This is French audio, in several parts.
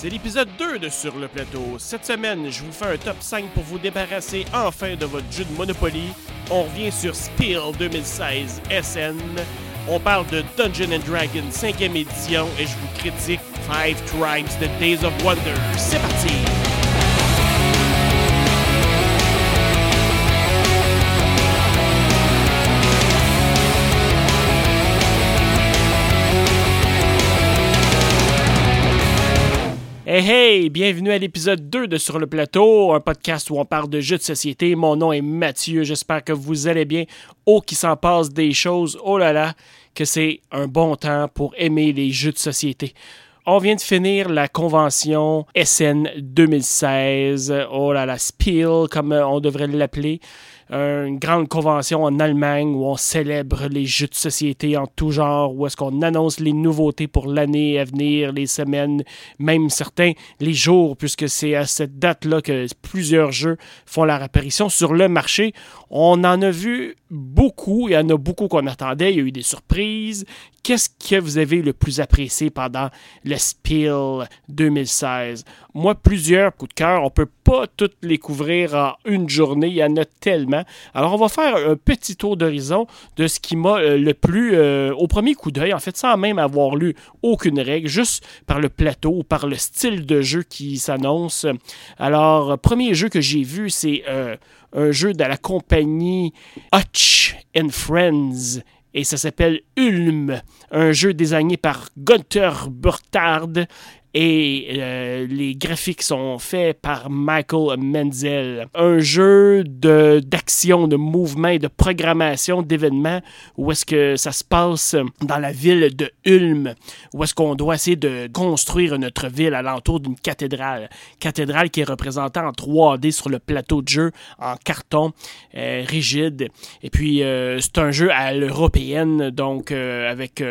C'est l'épisode 2 de Sur le plateau. Cette semaine, je vous fais un top 5 pour vous débarrasser enfin de votre jeu de Monopoly. On revient sur Spiel 2016 SN. On parle de Dungeon and Dragons 5e édition et je vous critique Five Tribes The Days of Wonder. C'est parti! Hey hey, bienvenue à l'épisode 2 de Sur le plateau, un podcast où on parle de jeux de société. Mon nom est Mathieu, j'espère que vous allez bien. Oh, qui s'en passe des choses, oh là là, que c'est un bon temps pour aimer les jeux de société. On vient de finir la convention SN 2016, oh là là, Spiel, comme on devrait l'appeler une grande convention en Allemagne où on célèbre les jeux de société en tout genre, où est-ce qu'on annonce les nouveautés pour l'année à venir, les semaines, même certains les jours, puisque c'est à cette date-là que plusieurs jeux font leur apparition sur le marché. On en a vu beaucoup, il y en a beaucoup qu'on attendait, il y a eu des surprises. Qu'est-ce que vous avez le plus apprécié pendant le Spiel 2016? Moi, plusieurs coups de cœur, on peut pas toutes les couvrir en une journée, il y en a tellement. Alors, on va faire un petit tour d'horizon de ce qui m'a euh, le plus, euh, au premier coup d'œil, en fait, sans même avoir lu aucune règle, juste par le plateau ou par le style de jeu qui s'annonce. Alors, premier jeu que j'ai vu, c'est euh, un jeu de la compagnie Hutch and Friends et ça s'appelle Ulm, un jeu désigné par Gunther Burtard et euh, les graphiques sont faits par Michael Menzel. Un jeu d'action, de, mouvement de programmation d'événements où est-ce que ça se passe dans la ville de Ulm, où est-ce qu'on doit essayer de construire notre ville alentour d'une cathédrale. Cathédrale qui est représentée en 3D sur le plateau de jeu en carton euh, rigide. Et puis euh, c'est un jeu à l'européenne, donc avec,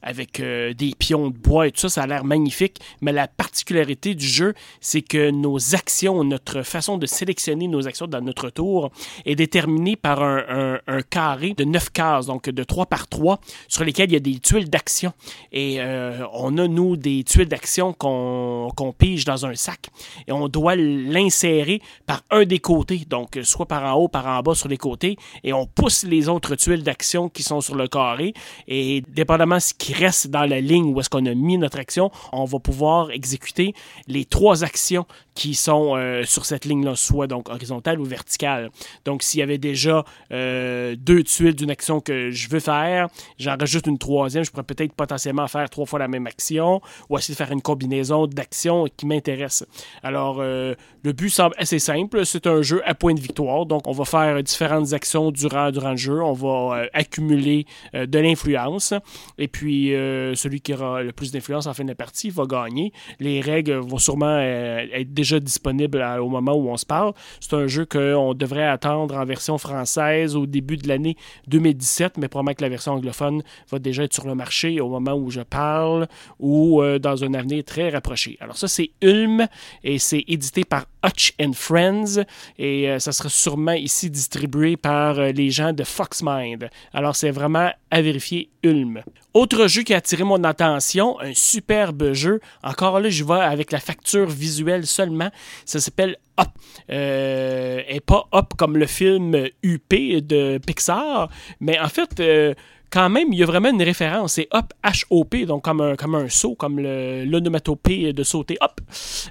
avec des pions de bois et tout ça, ça a l'air magnifique mais la particularité du jeu, c'est que nos actions, notre façon de sélectionner nos actions dans notre tour est déterminée par un, carré de 9 cases, donc de 3 par 3, sur lesquelles il y a des tuiles d'action. Et euh, on a, nous, des tuiles d'action qu'on pige dans un sac et on doit l'insérer par un des côtés, donc soit par en haut, par en bas sur les côtés, et on pousse les autres tuiles d'action qui sont sur le carré. Et dépendamment de ce qui reste dans la ligne où est-ce qu'on a mis notre action, on va pouvoir exécuter les trois actions qui sont euh, sur cette ligne-là, soit donc horizontale ou verticale. Donc, s'il y avait déjà euh, deux tuiles d'une action que je veux faire, j'en rajoute une troisième, je pourrais peut-être potentiellement faire trois fois la même action ou essayer de faire une combinaison d'actions qui m'intéresse. Alors, euh, le but semble assez simple. C'est un jeu à point de victoire. Donc, on va faire différentes actions durant, durant le jeu. On va accumuler de l'influence. Et puis, celui qui aura le plus d'influence en fin de partie va gagner. Les règles vont sûrement euh, être déjà disponibles au moment où on se parle. C'est un jeu qu'on devrait attendre en version française au début de l'année 2017, mais probablement que la version anglophone va déjà être sur le marché au moment où je parle ou euh, dans un avenir très rapproché. Alors ça, c'est Ulm et c'est édité par Hutch and Friends et euh, ça sera sûrement ici distribué par les gens de Foxmind. Alors c'est vraiment à vérifier Ulm. Autre jeu qui a attiré mon attention, un superbe jeu. Encore là, je vais avec la facture visuelle seulement. Ça s'appelle Up. Euh, et pas Up comme le film UP de Pixar, mais en fait, euh, quand même, il y a vraiment une référence. C'est hop, H-O-P, donc comme un, comme un saut, comme l'onomatopée de sauter hop.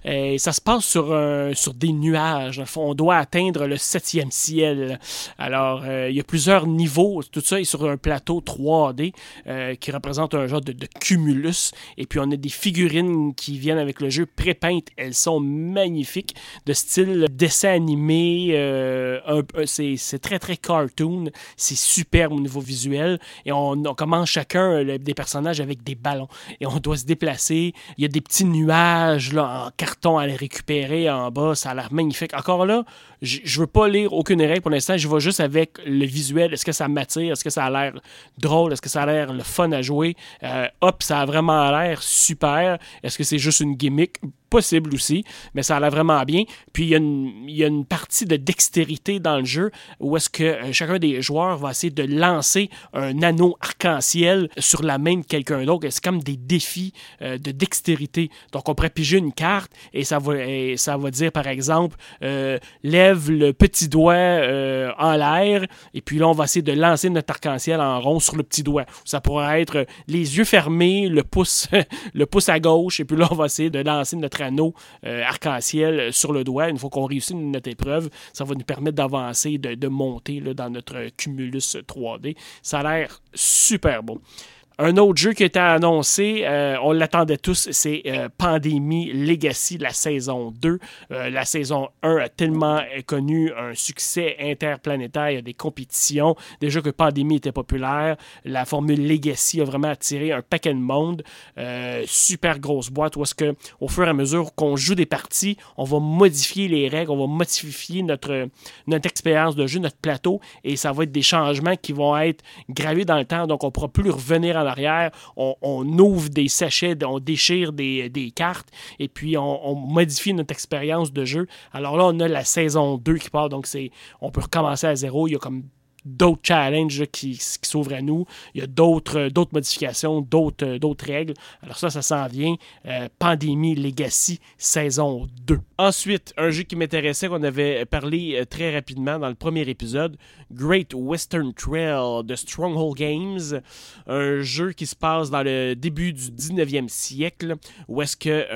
Et ça se passe sur, sur des nuages. On doit atteindre le septième ciel. Alors, euh, il y a plusieurs niveaux. Tout ça est sur un plateau 3D euh, qui représente un genre de, cumulus. Et puis, on a des figurines qui viennent avec le jeu pré-peintes. Elles sont magnifiques, de style dessin animé. Euh, c'est très, très cartoon. C'est superbe au niveau visuel on, commence chacun euh, des personnages avec des ballons et on doit se déplacer. Il y a des petits nuages là, en carton à les récupérer en bas, ça a l'air magnifique. Encore là, je veux pas lire aucune règle pour l'instant, je vais juste avec le visuel. Est-ce que ça m'attire? Est-ce que ça a l'air drôle? Est-ce que ça a l'air le fun à jouer? Euh, hop, ça a vraiment l'air super. Est-ce que c'est juste une gimmick? possible aussi, mais ça a l'air vraiment bien. Puis il y, a une, il y, a une, partie de dextérité dans le jeu où est-ce que euh, chacun des joueurs va essayer de lancer un anneau arc-en-ciel sur la main de quelqu'un d'autre. C'est comme des défis euh, de dextérité. Donc on pourrait piger une carte et ça va, ça va dire par exemple euh, lève le petit doigt en l'air et puis là on va essayer de lancer notre arc-en-ciel en rond sur le petit doigt. Ça pourrait être les yeux fermés, le pouce, le pouce à gauche et puis là on va essayer de lancer notre anneau euh, arc-en-ciel sur le doigt. Une fois qu'on réussit notre épreuve, ça va nous permettre d'avancer, de, monter dans notre cumulus 3D. Ça a l'air super beau. Un autre jeu qui été annoncé, euh, on l'attendait tous, c'est euh, Pandémie Legacy, la saison 2. Euh, la saison 1 a tellement connu un succès interplanétaire, il y a des compétitions. Déjà que Pandémie était populaire, la formule Legacy a vraiment attiré un paquet de monde. super grosse boîte où est-ce que, au fur et à mesure qu'on joue des parties, on va modifier les règles, on va modifier notre, notre expérience de jeu, notre plateau, et ça va être des changements qui vont être gravés dans le temps, donc on ne pourra plus revenir en on, ouvre des sachets, on déchire des, cartes et puis on, modifie notre expérience de jeu. Alors là, on a la saison 2 qui part, donc c'est on peut recommencer à zéro. Il y a comme d'autres challenges qui, s'ouvrent à nous. Il y a d'autres, euh, modifications, d'autres, euh, d'autres règles. Alors ça, ça s'en vient. Euh, Pandémie Legacy, saison 2. Ensuite, un jeu qui m'intéressait, qu'on avait parlé très rapidement dans le premier épisode, Great Western Trail de Stronghold Games. Un jeu qui se passe dans le début du 19e siècle, où est-ce que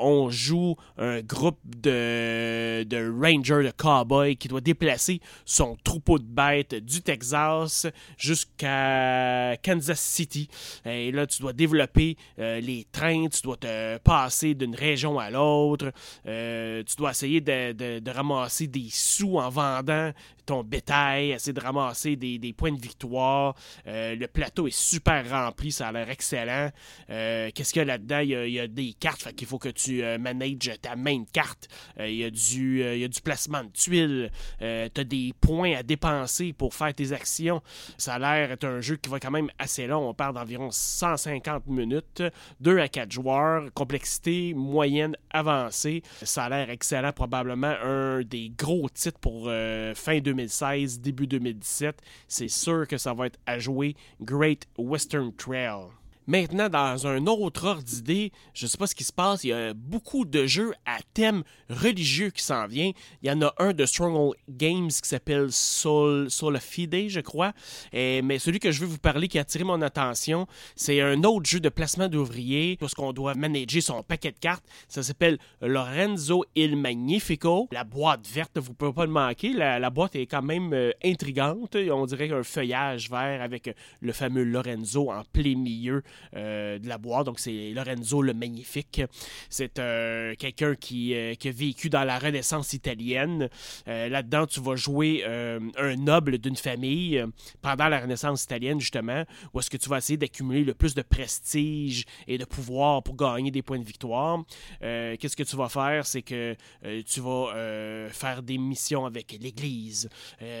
on joue un groupe de, de rangers, de cowboys, qui doit déplacer son troupeau de bêtes du Texas jusqu'à Kansas City. Et là, tu dois développer euh, les trains, tu dois te passer d'une région à l'autre, euh, tu dois essayer de, ramasser des sous en vendant ton bétail, essayer de ramasser des, points de victoire. Euh, le plateau est super rempli, ça a l'air excellent. Qu'est-ce qu'il y a là-dedans? Il y a, des cartes, fait faut que tu manages ta main de carte. il, y a du, il y a du placement de tuiles. tu as des points à dépenser pour faire tes actions. Ça a l'air être un jeu qui va quand même assez long. On parle d'environ 150 minutes, 2 à 4 joueurs, complexité moyenne avancée. Ça a l'air excellent, probablement un des gros titres pour euh, fin 2016, début 2017. C'est sûr que ça va être à jouer Great Western Trail. Maintenant, dans un autre ordre d'idée, je ne sais pas ce qui se passe, il y a beaucoup de jeux à thème religieux qui s'en vient. Il y en a un de Stronghold Games qui s'appelle Soul, Soul Fide, je crois. Et, mais celui que je veux vous parler qui a attiré mon attention, c'est un autre jeu de placement d'ouvriers, parce qu'on doit manager son paquet de cartes. Ça s'appelle Lorenzo il Magnifico. La boîte verte, vous ne pouvez pas le manquer. La, boîte est quand même euh, intrigante. On dirait un feuillage vert avec le fameux Lorenzo en plein milieu euh, de la boîte. Donc, c'est Lorenzo le Magnifique. C'est euh, quelqu'un qui, euh, qui, a vécu dans la Renaissance italienne. Là-dedans, tu vas jouer un noble d'une famille pendant la Renaissance italienne, justement, où est-ce que tu vas essayer d'accumuler le plus de prestige et de pouvoir pour gagner des points de victoire. Qu'est-ce que tu vas faire? C'est que tu vas faire des missions avec l'Église.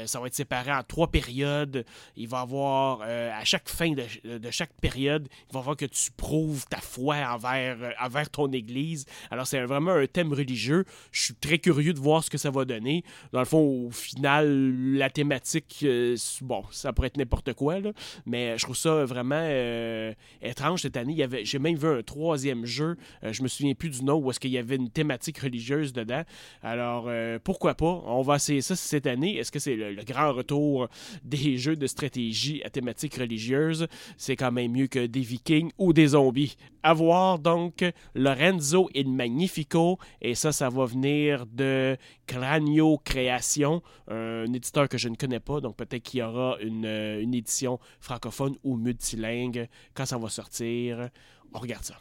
ça va être séparé en trois périodes. Il va avoir, à chaque fin de, de chaque période, il va falloir que tu prouves ta foi envers, euh, envers ton Église. Alors, c'est vraiment un thème religieux. Je suis très curieux de voir ce que ça va donner. Dans le fond, au final, la thématique, euh, bon, ça pourrait être n'importe quoi, là, mais je trouve ça vraiment euh, étrange cette année. J'ai même vu un troisième jeu, je me souviens plus du nom, où est-ce qu'il y avait une thématique religieuse dedans. Alors, pourquoi pas? On va essayer ça cette année. Est-ce que c'est le, grand retour des jeux de stratégie à thématique religieuse? C'est quand même mieux que des vikings ou des zombies. À voir donc Lorenzo il Magnifico, et ça, ça va venir de Cranio Création, un éditeur que je ne connais pas, donc peut-être qu'il y aura une, une édition francophone ou multilingue quand ça va sortir. On regarde ça.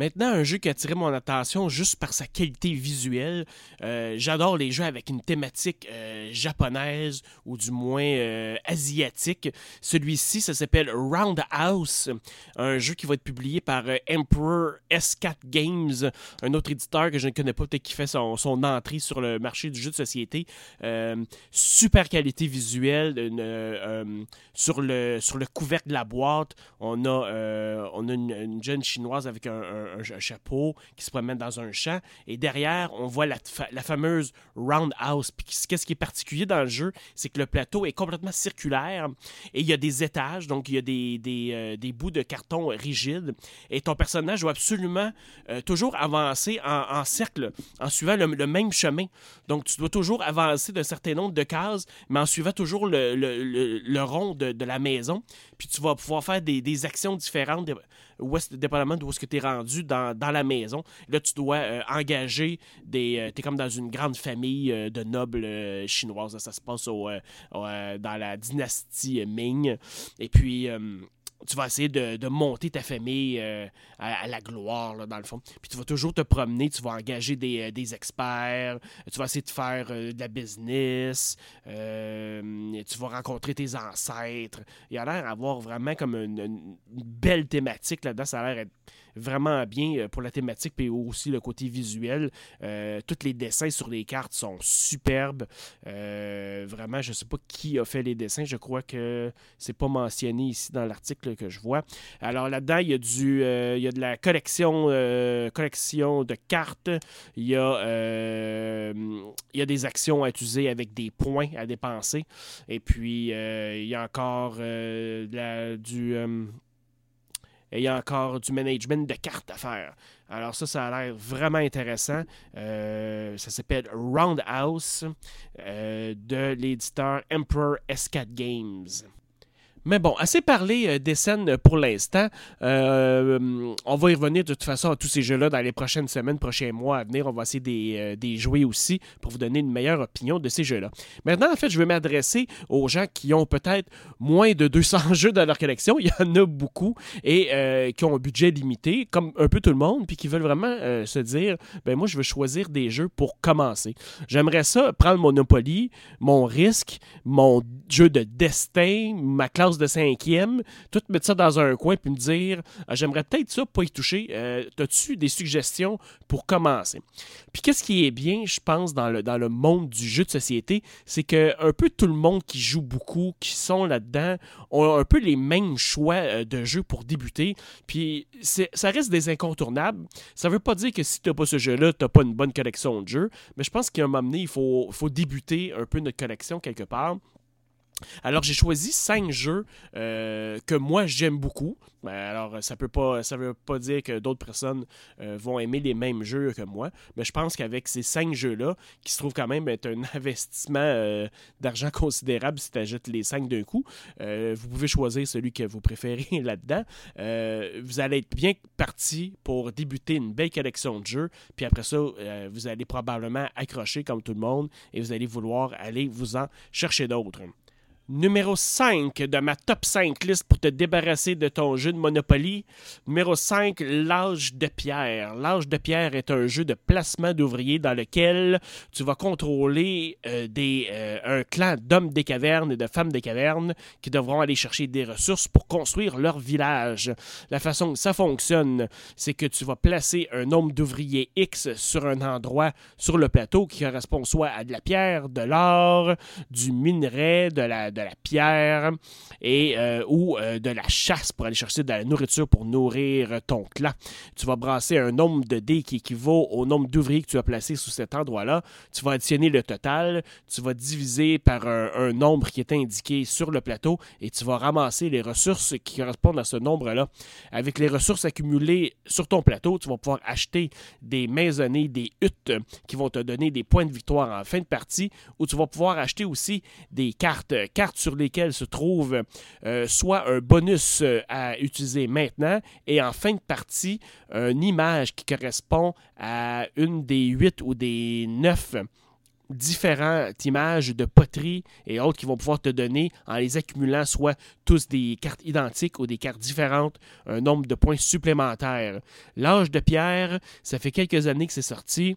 Maintenant, un jeu qui a attiré mon attention juste par sa qualité visuelle. Euh, j'adore les jeux avec une thématique euh, japonaise ou du moins euh, asiatique. Celui-ci, ça s'appelle Roundhouse, un jeu qui va être publié par Emperor S4 Games, un autre éditeur que je ne connais pas, peut-être qui fait son, entrée sur le marché du jeu de société. super qualité visuelle. sur, le, sur le couvercle de la boîte, on a, on a une, jeune chinoise avec un, chapeau qui se promène dans un champ. Et derrière, on voit la, fameuse roundhouse. Puis qu'est-ce qui est particulier dans le jeu, c'est que le plateau est complètement circulaire et il y a des étages, donc il y a des, des, euh, des bouts de carton rigides. Et ton personnage doit absolument euh, toujours avancer en, cercle, en suivant le, même chemin. Donc tu dois toujours avancer d'un certain nombre de cases, mais en suivant toujours le, le, le rond de, de, la maison. Puis tu vas pouvoir faire des, des actions différentes où est dépendamment d'où est-ce que tu es rendu dans, dans, la maison. Là, tu dois euh, engager des. Euh, tu es comme dans une grande famille euh, de nobles chinoises. Ça se passe au, dans la dynastie Ming. Et puis tu vas essayer de, monter ta famille euh, à, la gloire, dans le fond. Puis tu vas toujours te promener, tu vas engager des, euh, experts, tu vas essayer de faire euh, de la business, tu vas rencontrer tes ancêtres. Il a l'air d'avoir vraiment comme une, une belle thématique là-dedans. Ça a l'air vraiment bien euh, pour la thématique, puis aussi le côté visuel. Euh, tous les dessins sur les cartes sont superbes. Euh, vraiment, je ne sais pas qui a fait les dessins. Je crois que c'est pas mentionné ici dans l'article que je vois. Alors là-dedans, il y a du, il y a de la collection, collection de cartes. Il y a, y a des actions à utiliser avec des points à dépenser. Et puis, il y a encore la, du et il y a encore du management de cartes à faire. Alors ça, ça a l'air vraiment intéressant. Euh, ça s'appelle Roundhouse euh, de l'éditeur Emperor S4 Games. Mais bon, assez parlé euh, des scènes pour l'instant. Euh, on va y revenir de toute façon à tous ces jeux-là dans les prochaines semaines, prochains mois à venir. On va essayer des, euh, des jouer aussi pour vous donner une meilleure opinion de ces jeux-là. Maintenant, en fait, je vais m'adresser aux gens qui ont peut-être moins de 200 jeux dans leur collection. Il y en a beaucoup et qui ont un budget limité, comme un peu tout le monde, puis qui veulent vraiment se dire, ben moi, je veux choisir des jeux pour commencer. J'aimerais ça prendre Monopoly, mon risque, mon jeu de destin, ma classe de cinquième, tout mettre ça dans un coin puis me dire ah, j'aimerais peut-être ça pas y toucher. Euh, As-tu des suggestions pour commencer? Puis qu'est-ce qui est bien, je pense, dans le, dans le monde du jeu de société, c'est que un peu tout le monde qui joue beaucoup, qui sont là-dedans, ont un peu les mêmes choix euh, de jeu pour débuter. Puis ça reste des incontournables. Ça veut pas dire que si tu n'as pas ce jeu-là, tu n'as pas une bonne collection de jeux, mais je pense qu'à un moment donné, il faut, faut débuter un peu notre collection quelque part. Alors j'ai choisi cinq jeux euh, que moi j'aime beaucoup. Ben, alors ça peut pas veut pas dire que d'autres personnes euh, vont aimer les mêmes jeux que moi, mais je pense qu'avec ces cinq jeux là, qui se trouvent quand même être un investissement euh, d'argent considérable si tu ajoutes les cinq d'un coup, vous pouvez choisir celui que vous préférez là-dedans. vous allez être bien parti pour débuter une belle collection de jeux, puis après ça vous allez probablement accrocher comme tout le monde et vous allez vouloir aller vous en chercher d'autres numéro 5 de ma top 5 liste pour te débarrasser de ton jeu de Monopoly. Numéro 5, L'âge de pierre. L'âge de pierre est un jeu de placement d'ouvriers dans lequel tu vas contrôler euh, des, euh, un clan d'hommes des cavernes et de femmes des cavernes qui devront aller chercher des ressources pour construire leur village. La façon que ça fonctionne, c'est que tu vas placer un nombre d'ouvriers X sur un endroit sur le plateau qui correspond soit à de la pierre, de l'or, du minerai, de la la pierre et euh, ou euh, de la chasse pour aller chercher de la nourriture pour nourrir ton clan. Tu vas brasser un nombre de dés qui équivaut au nombre d'ouvriers que tu as placés sous cet endroit-là. Tu vas additionner le total, tu vas diviser par un, nombre qui est indiqué sur le plateau et tu vas ramasser les ressources qui correspondent à ce nombre-là. Avec les ressources accumulées sur ton plateau, tu vas pouvoir acheter des maisonnées, des huttes qui vont te donner des points de victoire en fin de partie ou tu vas pouvoir acheter aussi des cartes sur lesquelles se trouve euh, soit un bonus euh, à utiliser maintenant et en fin de partie, une image qui correspond à une des huit ou des neuf différentes images de poterie et autres qui vont pouvoir te donner, en les accumulant, soit tous des cartes identiques ou des cartes différentes, un nombre de points supplémentaires. L'âge de pierre, ça fait quelques années que c'est sorti.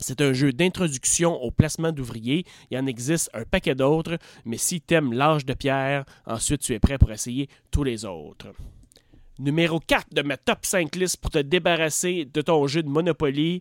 C'est un jeu d'introduction au placement d'ouvriers. Il en existe un paquet d'autres, mais si tu aimes l'âge de pierre, ensuite tu es prêt pour essayer tous les autres. Numéro 4 de ma top 5 liste pour te débarrasser de ton jeu de Monopoly,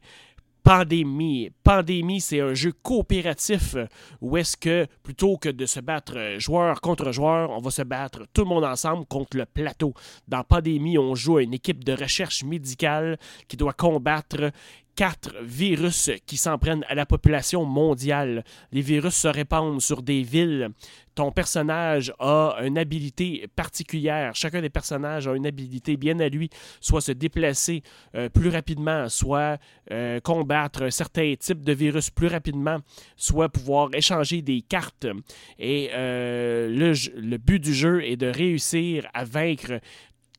Pandémie. Pandémie, c'est un jeu coopératif où est-ce que plutôt que de se battre joueur contre joueur, on va se battre tout le monde ensemble contre le plateau. Dans Pandémie, on joue à une équipe de recherche médicale qui doit combattre quatre virus qui s'en prennent à la population mondiale. Les virus se répandent sur des villes. Ton personnage a une habilité particulière. Chacun des personnages a une habilité bien à lui, soit se déplacer euh, plus rapidement, soit euh, combattre certains types de virus plus rapidement, soit pouvoir échanger des cartes. Et euh, le, le but du jeu est de réussir à vaincre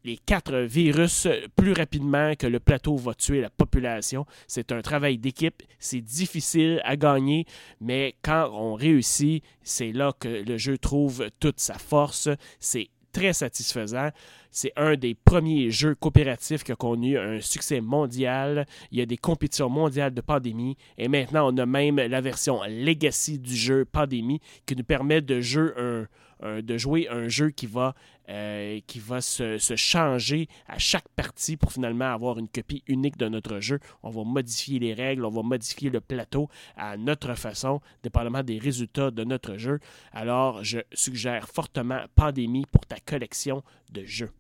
les quatre virus plus rapidement que le plateau va tuer la population. C'est un travail d'équipe, c'est difficile à gagner, mais quand on réussit, c'est là que le jeu trouve toute sa force. C'est très satisfaisant. C'est un des premiers jeux coopératifs qui a connu un succès mondial. Il y a des compétitions mondiales de pandémie et maintenant on a même la version Legacy du jeu Pandémie qui nous permet de jouer un, de jouer un jeu qui va, euh, qui va se, se, changer à chaque partie pour finalement avoir une copie unique de notre jeu. On va modifier les règles, on va modifier le plateau à notre façon, dépendamment des résultats de notre jeu. Alors, je suggère fortement Pandémie pour ta collection de jeux.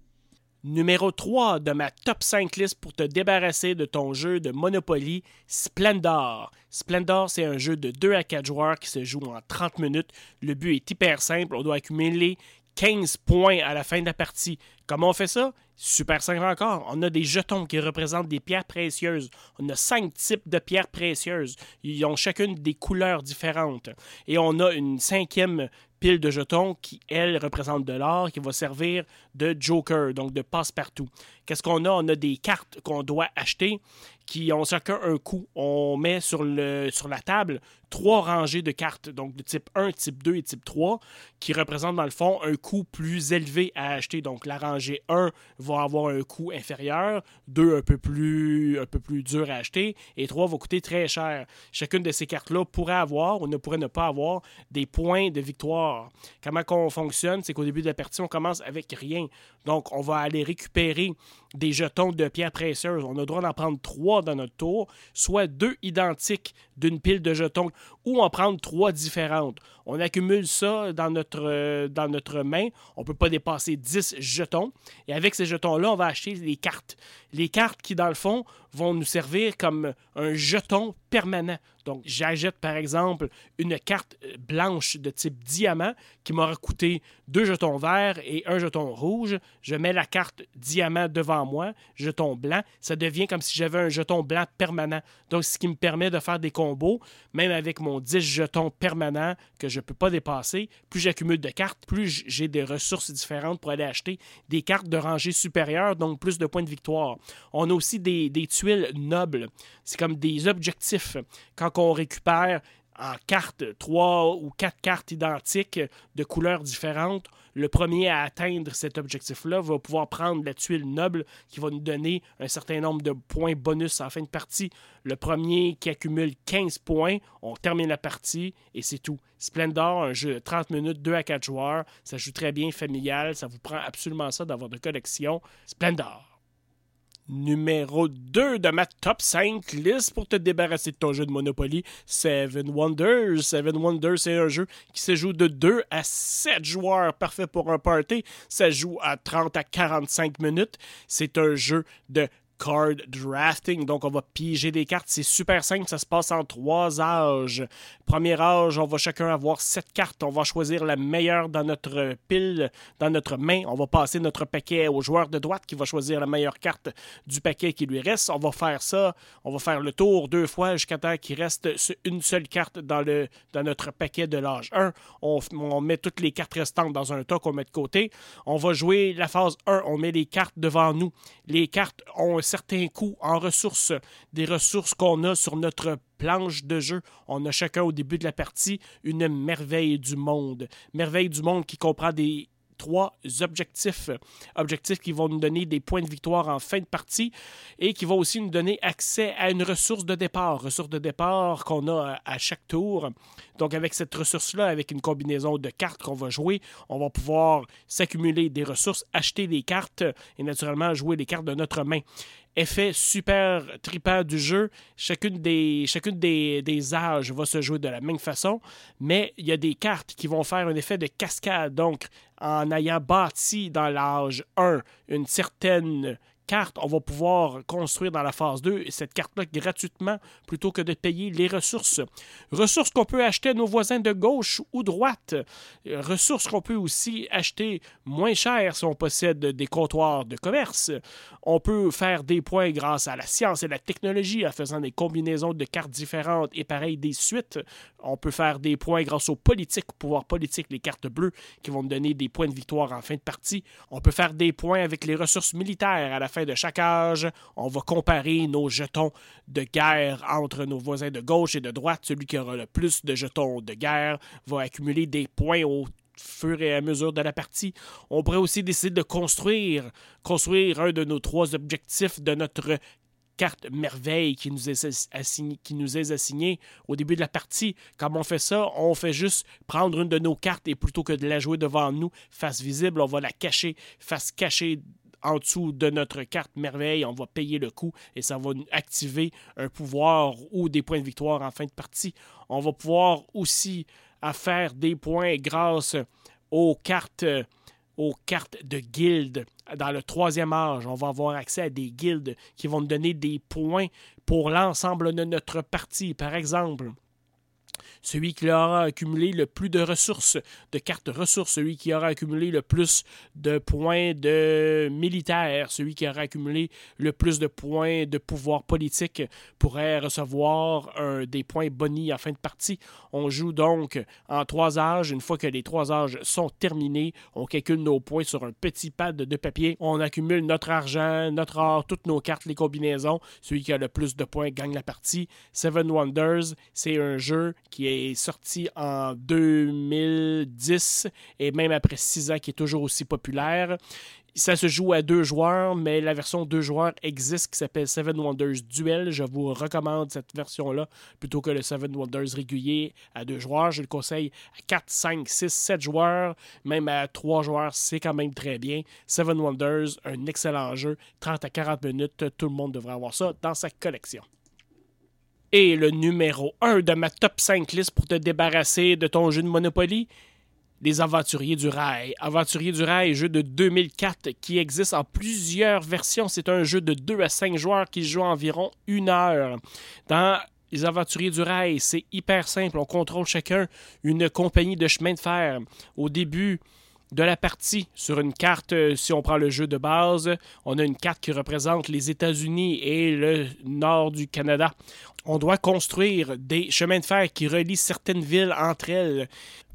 Numéro 3 de ma top 5 liste pour te débarrasser de ton jeu de Monopoly, Splendor. Splendor, c'est un jeu de 2 à 4 joueurs qui se joue en 30 minutes. Le but est hyper simple, on doit accumuler 15 points à la fin de la partie. Comment on fait ça? Super simple encore. On a des jetons qui représentent des pierres précieuses. On a cinq types de pierres précieuses. Ils ont chacune des couleurs différentes. Et on a une cinquième pile de jetons qui, elle, représente de l'or, qui va servir de joker, donc de passe-partout. Qu'est-ce qu'on a? On a des cartes qu'on doit acheter qui ont chacun un coût. On met sur, le, sur la table trois rangées de cartes, donc de type 1, type 2 et type 3, qui représentent dans le fond un coût plus élevé à acheter. Donc la rangée 1 va avoir un coût inférieur, 2 un peu plus, un peu plus dur à acheter, et 3 va coûter très cher. Chacune de ces cartes-là pourrait avoir ou ne pourrait ne pas avoir des points de victoire. Comment on fonctionne, c'est qu'au début de la partie, on commence avec rien. Donc on va aller récupérer des jetons de pierres précieuses. On a le droit d'en prendre trois dans notre tour, soit deux identiques d'une pile de jetons, ou en prendre trois différentes. On accumule ça dans notre, euh, dans notre main. On ne peut pas dépasser 10 jetons. Et avec ces jetons-là, on va acheter les cartes. Les cartes qui, dans le fond, vont nous servir comme un jeton permanent. Donc, j'achète par exemple une carte euh, blanche de type diamant qui m'aura coûté deux jetons verts et un jeton rouge. Je mets la carte diamant devant moi, jeton blanc. Ça devient comme si j'avais un jeton blanc permanent. Donc, ce qui me permet de faire des combos, même avec mon 10 jetons permanents que je ne peux pas dépasser. Plus j'accumule de cartes, plus j'ai des ressources différentes pour aller acheter des cartes de rangée supérieure, donc plus de points de victoire. On a aussi des, des tuiles nobles. C'est comme des objectifs. Quand on récupère en cartes, trois ou quatre cartes identiques de couleurs différentes, le premier à atteindre cet objectif-là va pouvoir prendre la tuile noble qui va nous donner un certain nombre de points bonus en fin de partie. Le premier qui accumule 15 points, on termine la partie et c'est tout. Splendor, un jeu de 30 minutes, 2 à 4 joueurs, ça joue très bien familial, ça vous prend absolument ça d'avoir de collection. Splendor numéro 2 de ma top 5 liste pour te débarrasser de ton jeu de Monopoly, Seven Wonders. Seven Wonders, c'est un jeu qui se joue de 2 à 7 joueurs, parfait pour un party. Ça joue à 30 à 45 minutes. C'est un jeu de card drafting. Donc, on va piger des cartes. C'est super simple. Ça se passe en trois âges. Premier âge, on va chacun avoir sept cartes. On va choisir la meilleure dans notre pile, dans notre main. On va passer notre paquet au joueur de droite qui va choisir la meilleure carte du paquet qui lui reste. On va faire ça. On va faire le tour deux fois jusqu'à temps qu'il reste une seule carte dans, le, dans notre paquet de l'âge 1. On, met toutes les cartes restantes dans un tas qu'on met de côté. On va jouer la phase 1. On met les cartes devant nous. Les cartes ont certains coûts en ressources, des ressources qu'on a sur notre planche de jeu. On a chacun au début de la partie une merveille du monde. Merveille du monde qui comprend des trois objectifs. Objectifs qui vont nous donner des points de victoire en fin de partie et qui vont aussi nous donner accès à une ressource de départ. Ressource de départ qu'on a à chaque tour. Donc avec cette ressource-là, avec une combinaison de cartes qu'on va jouer, on va pouvoir s'accumuler des ressources, acheter des cartes et naturellement jouer les cartes de notre main. Effet super tripant du jeu. Chacune des, chacune des, des âges va se jouer de la même façon, mais il y a des cartes qui vont faire un effet de cascade. Donc, en ayant bâti dans l'âge 1 une certaine carte, on va pouvoir construire dans la phase 2 cette carte-là gratuitement plutôt que de payer les ressources. Ressources qu'on peut acheter à nos voisins de gauche ou droite. Ressources qu'on peut aussi acheter moins cher si on possède des comptoirs de commerce. On peut faire des points grâce à la science et la technologie en faisant des combinaisons de cartes différentes et pareil des suites. On peut faire des points grâce aux politiques, pouvoir politique, les cartes bleues qui vont donner des points de victoire en fin de partie. On peut faire des points avec les ressources militaires à la fin de chaque âge. On va comparer nos jetons de guerre entre nos voisins de gauche et de droite. Celui qui aura le plus de jetons de guerre va accumuler des points au fur et à mesure de la partie. On pourrait aussi décider de construire, construire un de nos trois objectifs de notre carte merveille qui nous, est assigné, qui nous est assignée au début de la partie. Comme on fait ça, on fait juste prendre une de nos cartes et plutôt que de la jouer devant nous face visible, on va la cacher face cachée en dessous de notre carte merveille, on va payer le coup et ça va activer un pouvoir ou des points de victoire en fin de partie. On va pouvoir aussi faire des points grâce aux cartes aux cartes de guildes. Dans le troisième âge, on va avoir accès à des guildes qui vont nous donner des points pour l'ensemble de notre partie. Par exemple, celui qui aura accumulé le plus de ressources, de cartes ressources, celui qui aura accumulé le plus de points de militaire, celui qui aura accumulé le plus de points de pouvoir politique pourrait recevoir des points bonus en fin de partie. On joue donc en trois âges. Une fois que les trois âges sont terminés, on calcule nos points sur un petit pad de papier. On accumule notre argent, notre or, toutes nos cartes, les combinaisons. Celui qui a le plus de points gagne la partie. Seven Wonders, c'est un jeu qui est sorti en 2010 et même après six ans qui est toujours aussi populaire. Ça se joue à deux joueurs, mais la version deux joueurs existe qui s'appelle Seven Wonders Duel. Je vous recommande cette version-là plutôt que le Seven Wonders régulier à deux joueurs. Je le conseille à 4, 5, 6, 7 joueurs, même à trois joueurs, c'est quand même très bien. Seven Wonders, un excellent jeu, 30 à 40 minutes, tout le monde devrait avoir ça dans sa collection. Et le numéro 1 de ma top 5 liste pour te débarrasser de ton jeu de Monopoly, Les Aventuriers du Rail. Aventuriers du Rail, jeu de 2004 qui existe en plusieurs versions. C'est un jeu de 2 à 5 joueurs qui joue environ une heure. Dans les Aventuriers du Rail, c'est hyper simple. On contrôle chacun une compagnie de chemin de fer. Au début, de la partie sur une carte, euh, si on prend le jeu de base, on a une carte qui représente les États-Unis et le nord du Canada. On doit construire des chemins de fer qui relient certaines villes entre elles.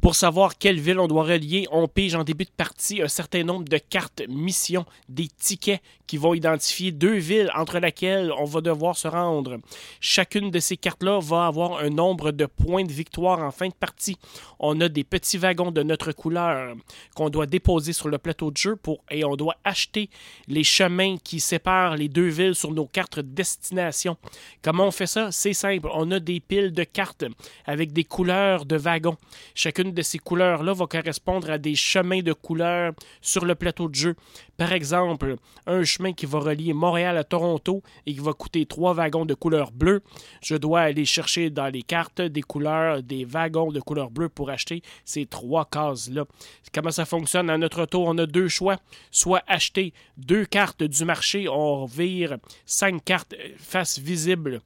Pour savoir quelle ville on doit relier, on pige en début de partie un certain nombre de cartes missions, des tickets qui vont identifier deux villes entre lesquelles on va devoir se rendre. Chacune de ces cartes-là va avoir un nombre de points de victoire en fin de partie. On a des petits wagons de notre couleur qu'on doit déposer sur le plateau de jeu pour, et on doit acheter les chemins qui séparent les deux villes sur nos cartes destination. Comment on fait ça? C'est simple. On a des piles de cartes avec des couleurs de wagons. Chacune de ces couleurs-là va correspondre à des chemins de couleurs sur le plateau de jeu. Par exemple, un chemin qui va relier Montréal à Toronto et qui va coûter trois wagons de couleur bleue. Je dois aller chercher dans les cartes des couleurs, des wagons de couleur bleue pour acheter ces trois cases-là. Comment ça fonctionne? À notre tour, on a deux choix. Soit acheter deux cartes du marché, on vire cinq cartes face visible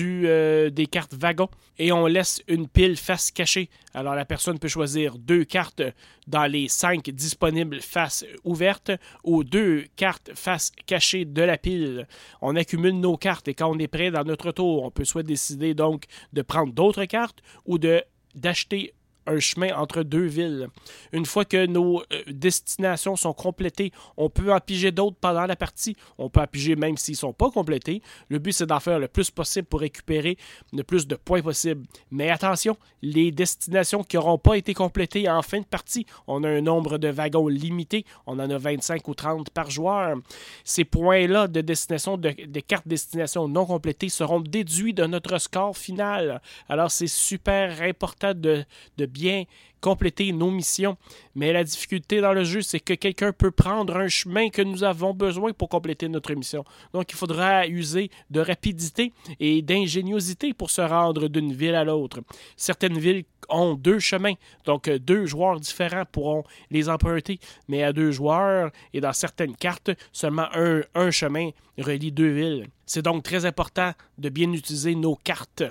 euh, des cartes wagons et on laisse une pile face cachée. Alors la personne peut choisir deux cartes dans les cinq disponibles face ouverte ou deux cartes face cachée de la pile. On accumule nos cartes et quand on est prêt dans notre tour, on peut soit décider donc de prendre d'autres cartes ou d'acheter un chemin entre deux villes. Une fois que nos euh, destinations sont complétées, on peut en piger d'autres pendant la partie. On peut en piger même s'ils ne sont pas complétés. Le but, c'est d'en faire le plus possible pour récupérer le plus de points possible. Mais attention, les destinations qui n'auront pas été complétées en fin de partie, on a un nombre de wagons limité. On en a 25 ou 30 par joueur. Ces points-là de destination, de, de cartes destination non complétées seront déduits de notre score final. Alors, c'est super important de, de bien compléter nos missions. Mais la difficulté dans le jeu, c'est que quelqu'un peut prendre un chemin que nous avons besoin pour compléter notre mission. Donc il faudra user de rapidité et d'ingéniosité pour se rendre d'une ville à l'autre. Certaines villes ont deux chemins, donc deux joueurs différents pourront les emprunter, mais à deux joueurs et dans certaines cartes, seulement un, un chemin relie deux villes. C'est donc très important de bien utiliser nos cartes.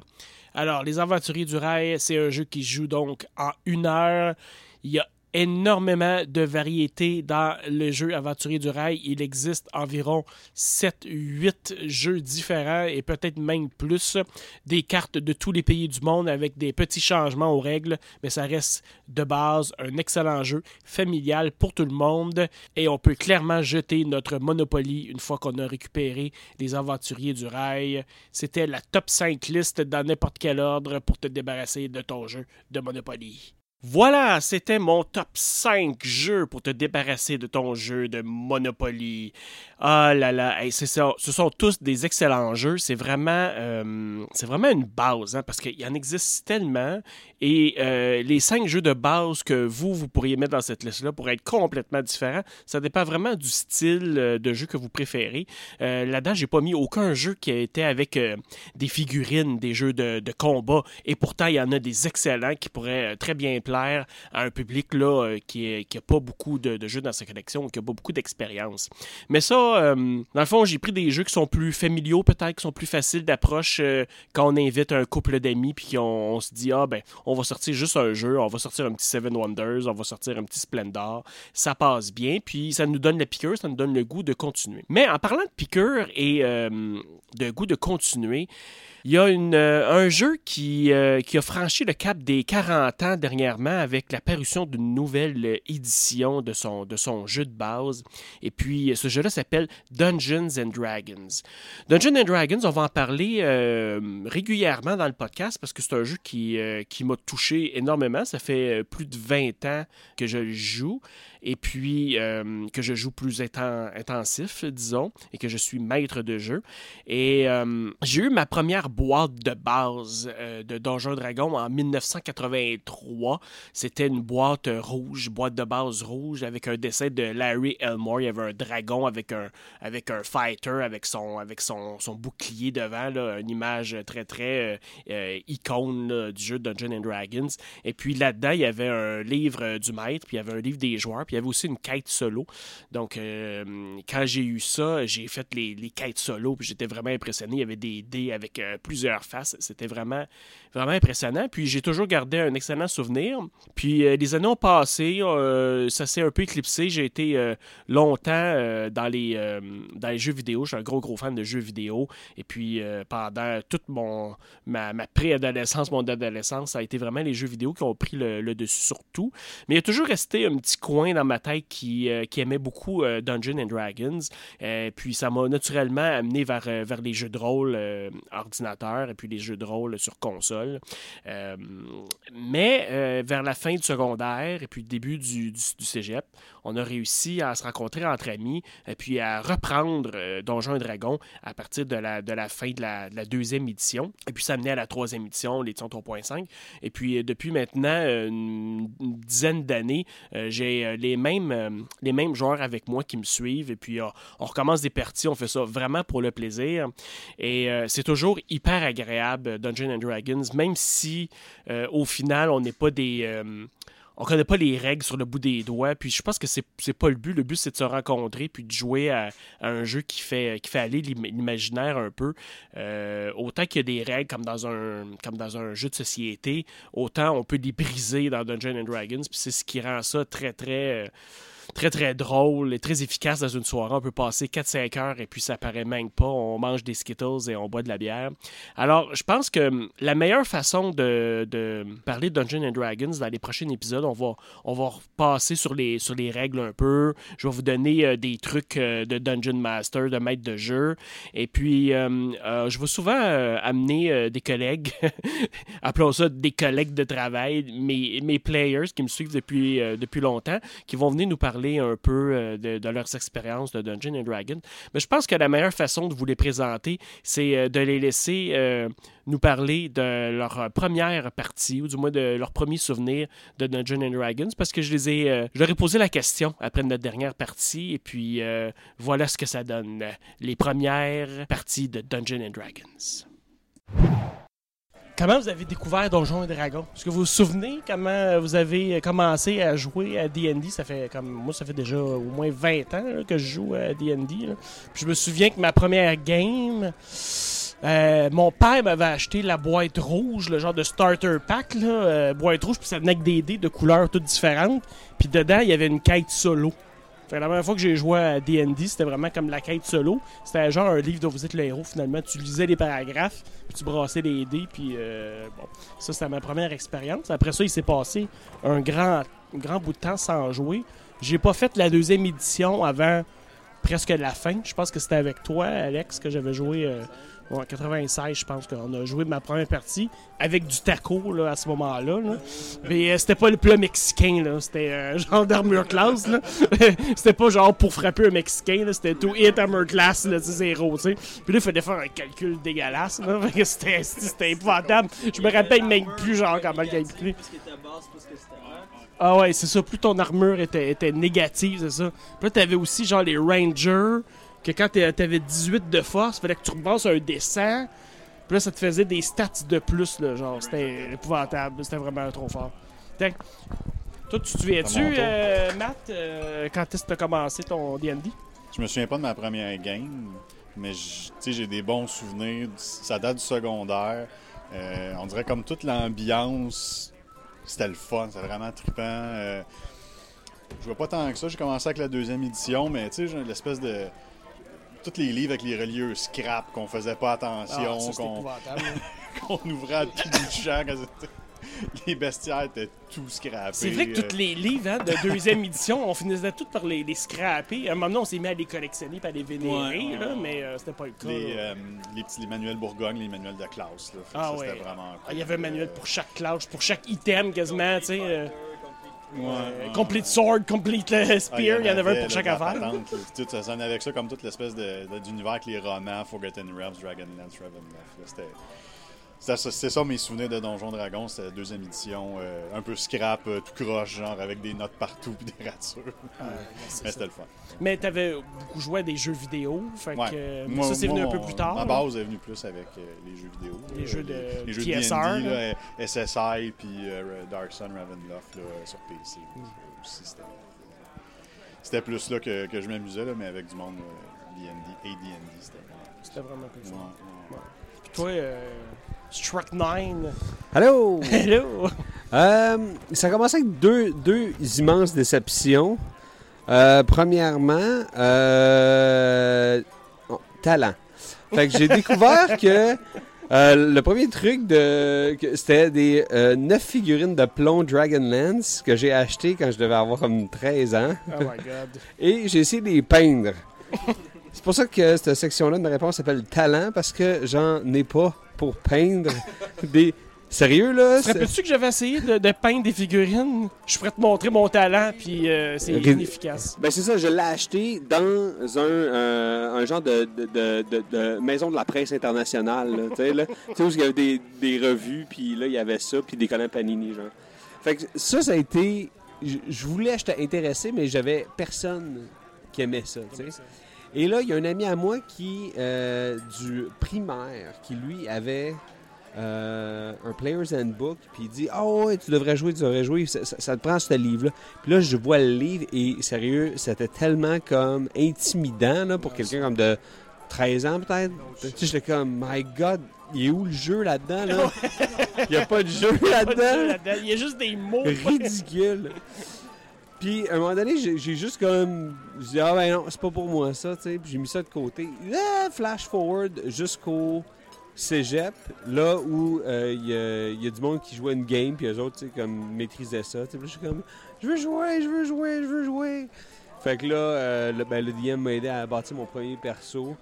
Alors, Les Aventuriers du Rail, c'est un jeu qui joue donc en une heure. Il y a énormément de variétés dans le jeu Aventurier du Rail. Il existe environ 7-8 jeux différents et peut-être même plus. Des cartes de tous les pays du monde avec des petits changements aux règles, mais ça reste de base un excellent jeu familial pour tout le monde et on peut clairement jeter notre Monopoly une fois qu'on a récupéré les Aventuriers du Rail. C'était la top 5 liste dans n'importe quel ordre pour te débarrasser de ton jeu de Monopoly. Voilà, c'était mon top 5 jeux pour te débarrasser de ton jeu de Monopoly. Ah là là, ce sont tous des excellents jeux. C'est vraiment, euh, vraiment une base, hein, parce qu'il y en existe tellement. Et euh, les 5 jeux de base que vous, vous pourriez mettre dans cette liste-là pourraient être complètement différents. Ça dépend vraiment du style euh, de jeu que vous préférez. Là-dedans, j'ai pas mis aucun jeu qui été avec des figurines, des jeux de, de, combat. Et pourtant, il y en a des excellents qui pourraient très bien à un public là, euh, qui n'a pas beaucoup de, jeux dans sa collection, qui n'a pas beaucoup d'expérience. Mais ça, euh, dans le fond, j'ai pris des jeux qui sont plus familiaux, peut-être, qui sont plus faciles d'approche euh, quand on invite un couple d'amis, puis on, se dit, ah ben, on va sortir juste un jeu, on va sortir un petit Seven Wonders, on va sortir un petit Splendor. Ça passe bien, puis ça nous donne la piqûre, ça nous donne le goût de continuer. Mais en parlant de piqûre et de goût de continuer, il y a euh, un jeu qui, euh, qui, a franchi le cap des 40 ans dernièrement avec la parution d'une nouvelle édition de son, de son jeu de base. Et puis, ce jeu-là s'appelle Dungeons and Dragons. Dungeons and Dragons, on va en parler euh, régulièrement dans le podcast parce que c'est un jeu qui, qui m'a touché énormément. Ça fait plus de 20 ans que je le joue et puis que je joue plus intensif, disons, et que je suis maître de jeu. Et j'ai eu ma première boîte de base euh, de Donjon Dragon en 1983. C'était une boîte rouge, boîte de base rouge, avec un dessin de Larry Elmore. Il y avait un dragon avec un, avec un fighter, avec son, bouclier devant, une image très, très icône du jeu Dungeons Dragons. Et puis là-dedans, il y avait un livre du maître, puis il y avait un livre des joueurs, il y avait aussi une quête solo. Donc, euh, quand j'ai eu ça, j'ai fait les, les, quêtes solo, puis j'étais vraiment impressionné. Il y avait des dés avec euh, plusieurs faces. C'était vraiment, vraiment impressionnant. Puis j'ai toujours gardé un excellent souvenir. Puis euh, les années ont passé, ça s'est un peu éclipsé. J'ai été longtemps dans, les, dans les jeux vidéo. Je suis un gros, gros fan de jeux vidéo. Et puis pendant toute mon, ma, ma préadolescence, mon adolescence, ça a été vraiment les jeux vidéo qui ont pris le, dessus sur tout. Mais il a toujours resté un petit coin dans ma tête qui, euh, qui aimait beaucoup euh, Dungeons and Dragons. Euh, puis ça m'a naturellement amené vers, vers les jeux de rôle et puis les jeux de rôle sur console. mais vers la fin du secondaire et puis le début du, du, cégep, on a réussi à se rencontrer entre amis et puis à reprendre Donjons et Dragons à partir de la, de la fin de la, deuxième édition. Et puis ça menait à la troisième édition, l'édition 3.5. Et puis depuis maintenant une, dizaine d'années, j'ai les mêmes, euh, les mêmes joueurs avec moi qui me suivent. Et puis, euh, on recommence des parties. On fait ça vraiment pour le plaisir. Et euh, c'est toujours hyper agréable, Dungeons and Dragons, même si au final, on n'est pas des on connaît pas les règles sur le bout des doigts. Puis je pense que c'est, c'est pas le but. Le but, c'est de se rencontrer puis de jouer à, un jeu qui fait, qui fait aller l'imaginaire un peu. autant qu'il y a des règles comme dans, un, comme dans un jeu de société, autant on peut les briser dans Dungeons and Dragons. Puis c'est ce qui rend ça très, très très très drôle et très efficace dans une soirée. On peut passer 4-5 heures et puis ça paraît même pas. On mange des Skittles et on boit de la bière. Alors, je pense que la meilleure façon de, de parler de Dungeons and Dragons dans les prochains épisodes, on va, on va repasser sur les, sur les règles un peu. Je vais vous donner euh, des trucs euh, de Dungeon Master, de maître de jeu. Et puis, euh, je vais souvent amener des collègues, appelons ça des collègues de travail, mes, mes players qui me suivent depuis, depuis longtemps, qui vont venir nous parler parler un peu euh, de, leurs expériences de Dungeon and Dragon. Mais je pense que la meilleure façon de vous les présenter, c'est euh, de les laisser euh, nous parler de leur première partie, ou du moins de leur premier souvenir de Dungeon and Dragons, parce que je les ai, je leur ai posé la question après notre dernière partie, et puis voilà ce que ça donne. Les premières parties de Dungeon and Dragons. Comment vous avez découvert Donjons et Dragons? Est-ce que vous vous souvenez comment vous avez commencé à jouer à D&D? Ça fait comme moi, ça fait déjà au moins 20 ans que je joue à D&D. je me souviens que ma première game, euh, mon père m'avait acheté la boîte rouge, le genre de starter pack, là, euh, boîte rouge, puis ça venait avec des dés de couleurs toutes différentes. Puis dedans, il y avait une quête solo. Fait que la première fois que j'ai joué à D&D, c'était vraiment comme la quête solo. C'était genre un livre dont vous êtes le héros, finalement. Tu lisais les paragraphes, puis tu brassais les dés, puis euh, bon. Ça, c'était ma première expérience. Après ça, il s'est passé un grand, un grand bout de temps sans jouer. J'ai pas fait la deuxième édition avant presque la fin. Je pense que c'était avec toi, Alex, que j'avais joué euh, en 96, je pense qu'on a joué ma première partie avec du taco là, à ce moment-là. là. Mais euh, c'était pas le plat mexicain, là. c'était euh, genre d'armure class. là. c'était pas genre pour frapper un mexicain, c'était tout hit armure class, là, zéro. tu sais. Puis là, il fallait faire un calcul dégueulasse. Là. C'était c'était épouvantable. Je me rappelle même plus genre comment le calculer. Ah ouais, c'est ça. Plus ton armure était, était négative, c'est ça. Puis là, t'avais aussi genre les Rangers, que quand t'a- t'avais 18 de force, fallait que tu rebasses un dessin. Puis là, ça te faisait des stats de plus, là. Genre, c'était épouvantable. C'était vraiment trop fort. Toi, tu te souviens-tu, euh, Matt, euh, quand est-ce que t'as commencé ton D&D? Je me souviens pas de ma première game, mais j- tu sais, j'ai des bons souvenirs. Ça date du secondaire. Euh, on dirait comme toute l'ambiance, c'était le fun, c'était vraiment trippant. Je vois pas tant que ça. J'ai commencé avec la deuxième édition, mais tu sais, j'ai l'espèce de. Tous les livres avec les relieux scrap qu'on faisait pas attention, Ah, c'était qu'on ouvrait à tout bout de champ. quand les bestiaires étaient tout scrappés. C'est vrai que euh, tous les livres hein, de deuxième édition, on finissait tous par les, les scraper. À un moment donné, on s'est mis à les collectionner et à les vénérer, Ouais, ouais, là, ouais. mais euh, c'était pas le cas. les, euh, les petits les manuels Bourgogne, les manuels de classe. Là. Ah ça, Ah, Il y avait un manuel pour chaque classe, pour chaque item quasiment, tu sais. Euh, Ouais, ouais, complete sword, complete euh, Ah, spear, il y en avait pour chaque affaire. patente, tout, ça sonnait avec ça comme toute l'espèce d'univers avec les romans, Forgotten Realms, Dragonlance, Ravenloft. C'est ça, c'est ça mes souvenirs de Donjon Dragon, c'était la deuxième édition, euh, un peu scrap, euh, tout croche, genre avec des notes partout puis des ratures. Ah, c'est Mais c'était le fun. Mais t'avais beaucoup joué à des jeux vidéo, fait Ouais. que euh, Moi- ça c'est venu moi, un peu plus tard. Ma base est venue plus avec euh, les jeux vidéo. Les jeux de les, les jeux TSR, de D&D, là. là, SSI puis euh, Dark Sun Ravenloft là, sur PC. Mm. Aussi, c'était, c'était plus là que, que je m'amusais, là, mais avec du monde euh, D&D et D&D. C'était vraiment... C'était vraiment ça. ouais. Puis toi, euh, Struck 9. Allô? Hello! Euh, ça a commencé avec deux, deux immenses déceptions. Euh, premièrement, euh, oh, talent. Fait que j'ai découvert que euh, le premier truc de c'était des euh, neuf figurines de plomb Dragonlance que j'ai acheté quand je devais avoir comme 13 ans. Oh my god. Et j'ai essayé de les peindre. C'est pour ça que cette section-là de ma réponse s'appelle talent, parce que j'en ai pas pour peindre des. Sérieux, là? Rappelles-tu que j'avais essayé de, de peindre des figurines? Je pourrais te montrer mon talent, puis euh, c'est inefficace. Ben c'est ça, je l'ai acheté dans un, euh, un genre de, de, de- maison de la presse internationale. Tu sais, là. Tu sais, où il y avait des, des revues, puis là, il y avait ça, puis des collants Panini, genre. Fait que ça, ça a été... Je, je voulais acheter intéressé, mais j'avais personne qui aimait ça, tu sais. Et là, il y a un ami à moi qui, euh, du primaire, qui lui avait euh, un Player's Handbook, puis il dit Ah ouais, tu devrais jouer, tu devrais jouer, ça, ça- ça te prend ce livre-là. Puis là, je vois le livre et sérieux, c'était tellement comme intimidant là, pour quelqu'un comme de 13 ans peut-être. Sais, j'étais comme My God, il est où le jeu là-dedans? Là? Il n'y a pas de jeu là-dedans. Il y a juste des mots. Ridicule. Puis, à un moment donné, j'ai juste comme. Je dis, ah ben non, c'est pas pour moi ça, tu sais. Puis j'ai mis ça de côté. Flash forward jusqu'au cégep, là où euh, il y, a- du monde qui jouait une game, puis eux autres, tu sais, comme maîtrisaient ça. Puis là, je suis comme, je veux jouer, je veux jouer, je veux jouer. Fait que là, euh, le, ben, le DM m'a aidé à bâtir mon premier perso.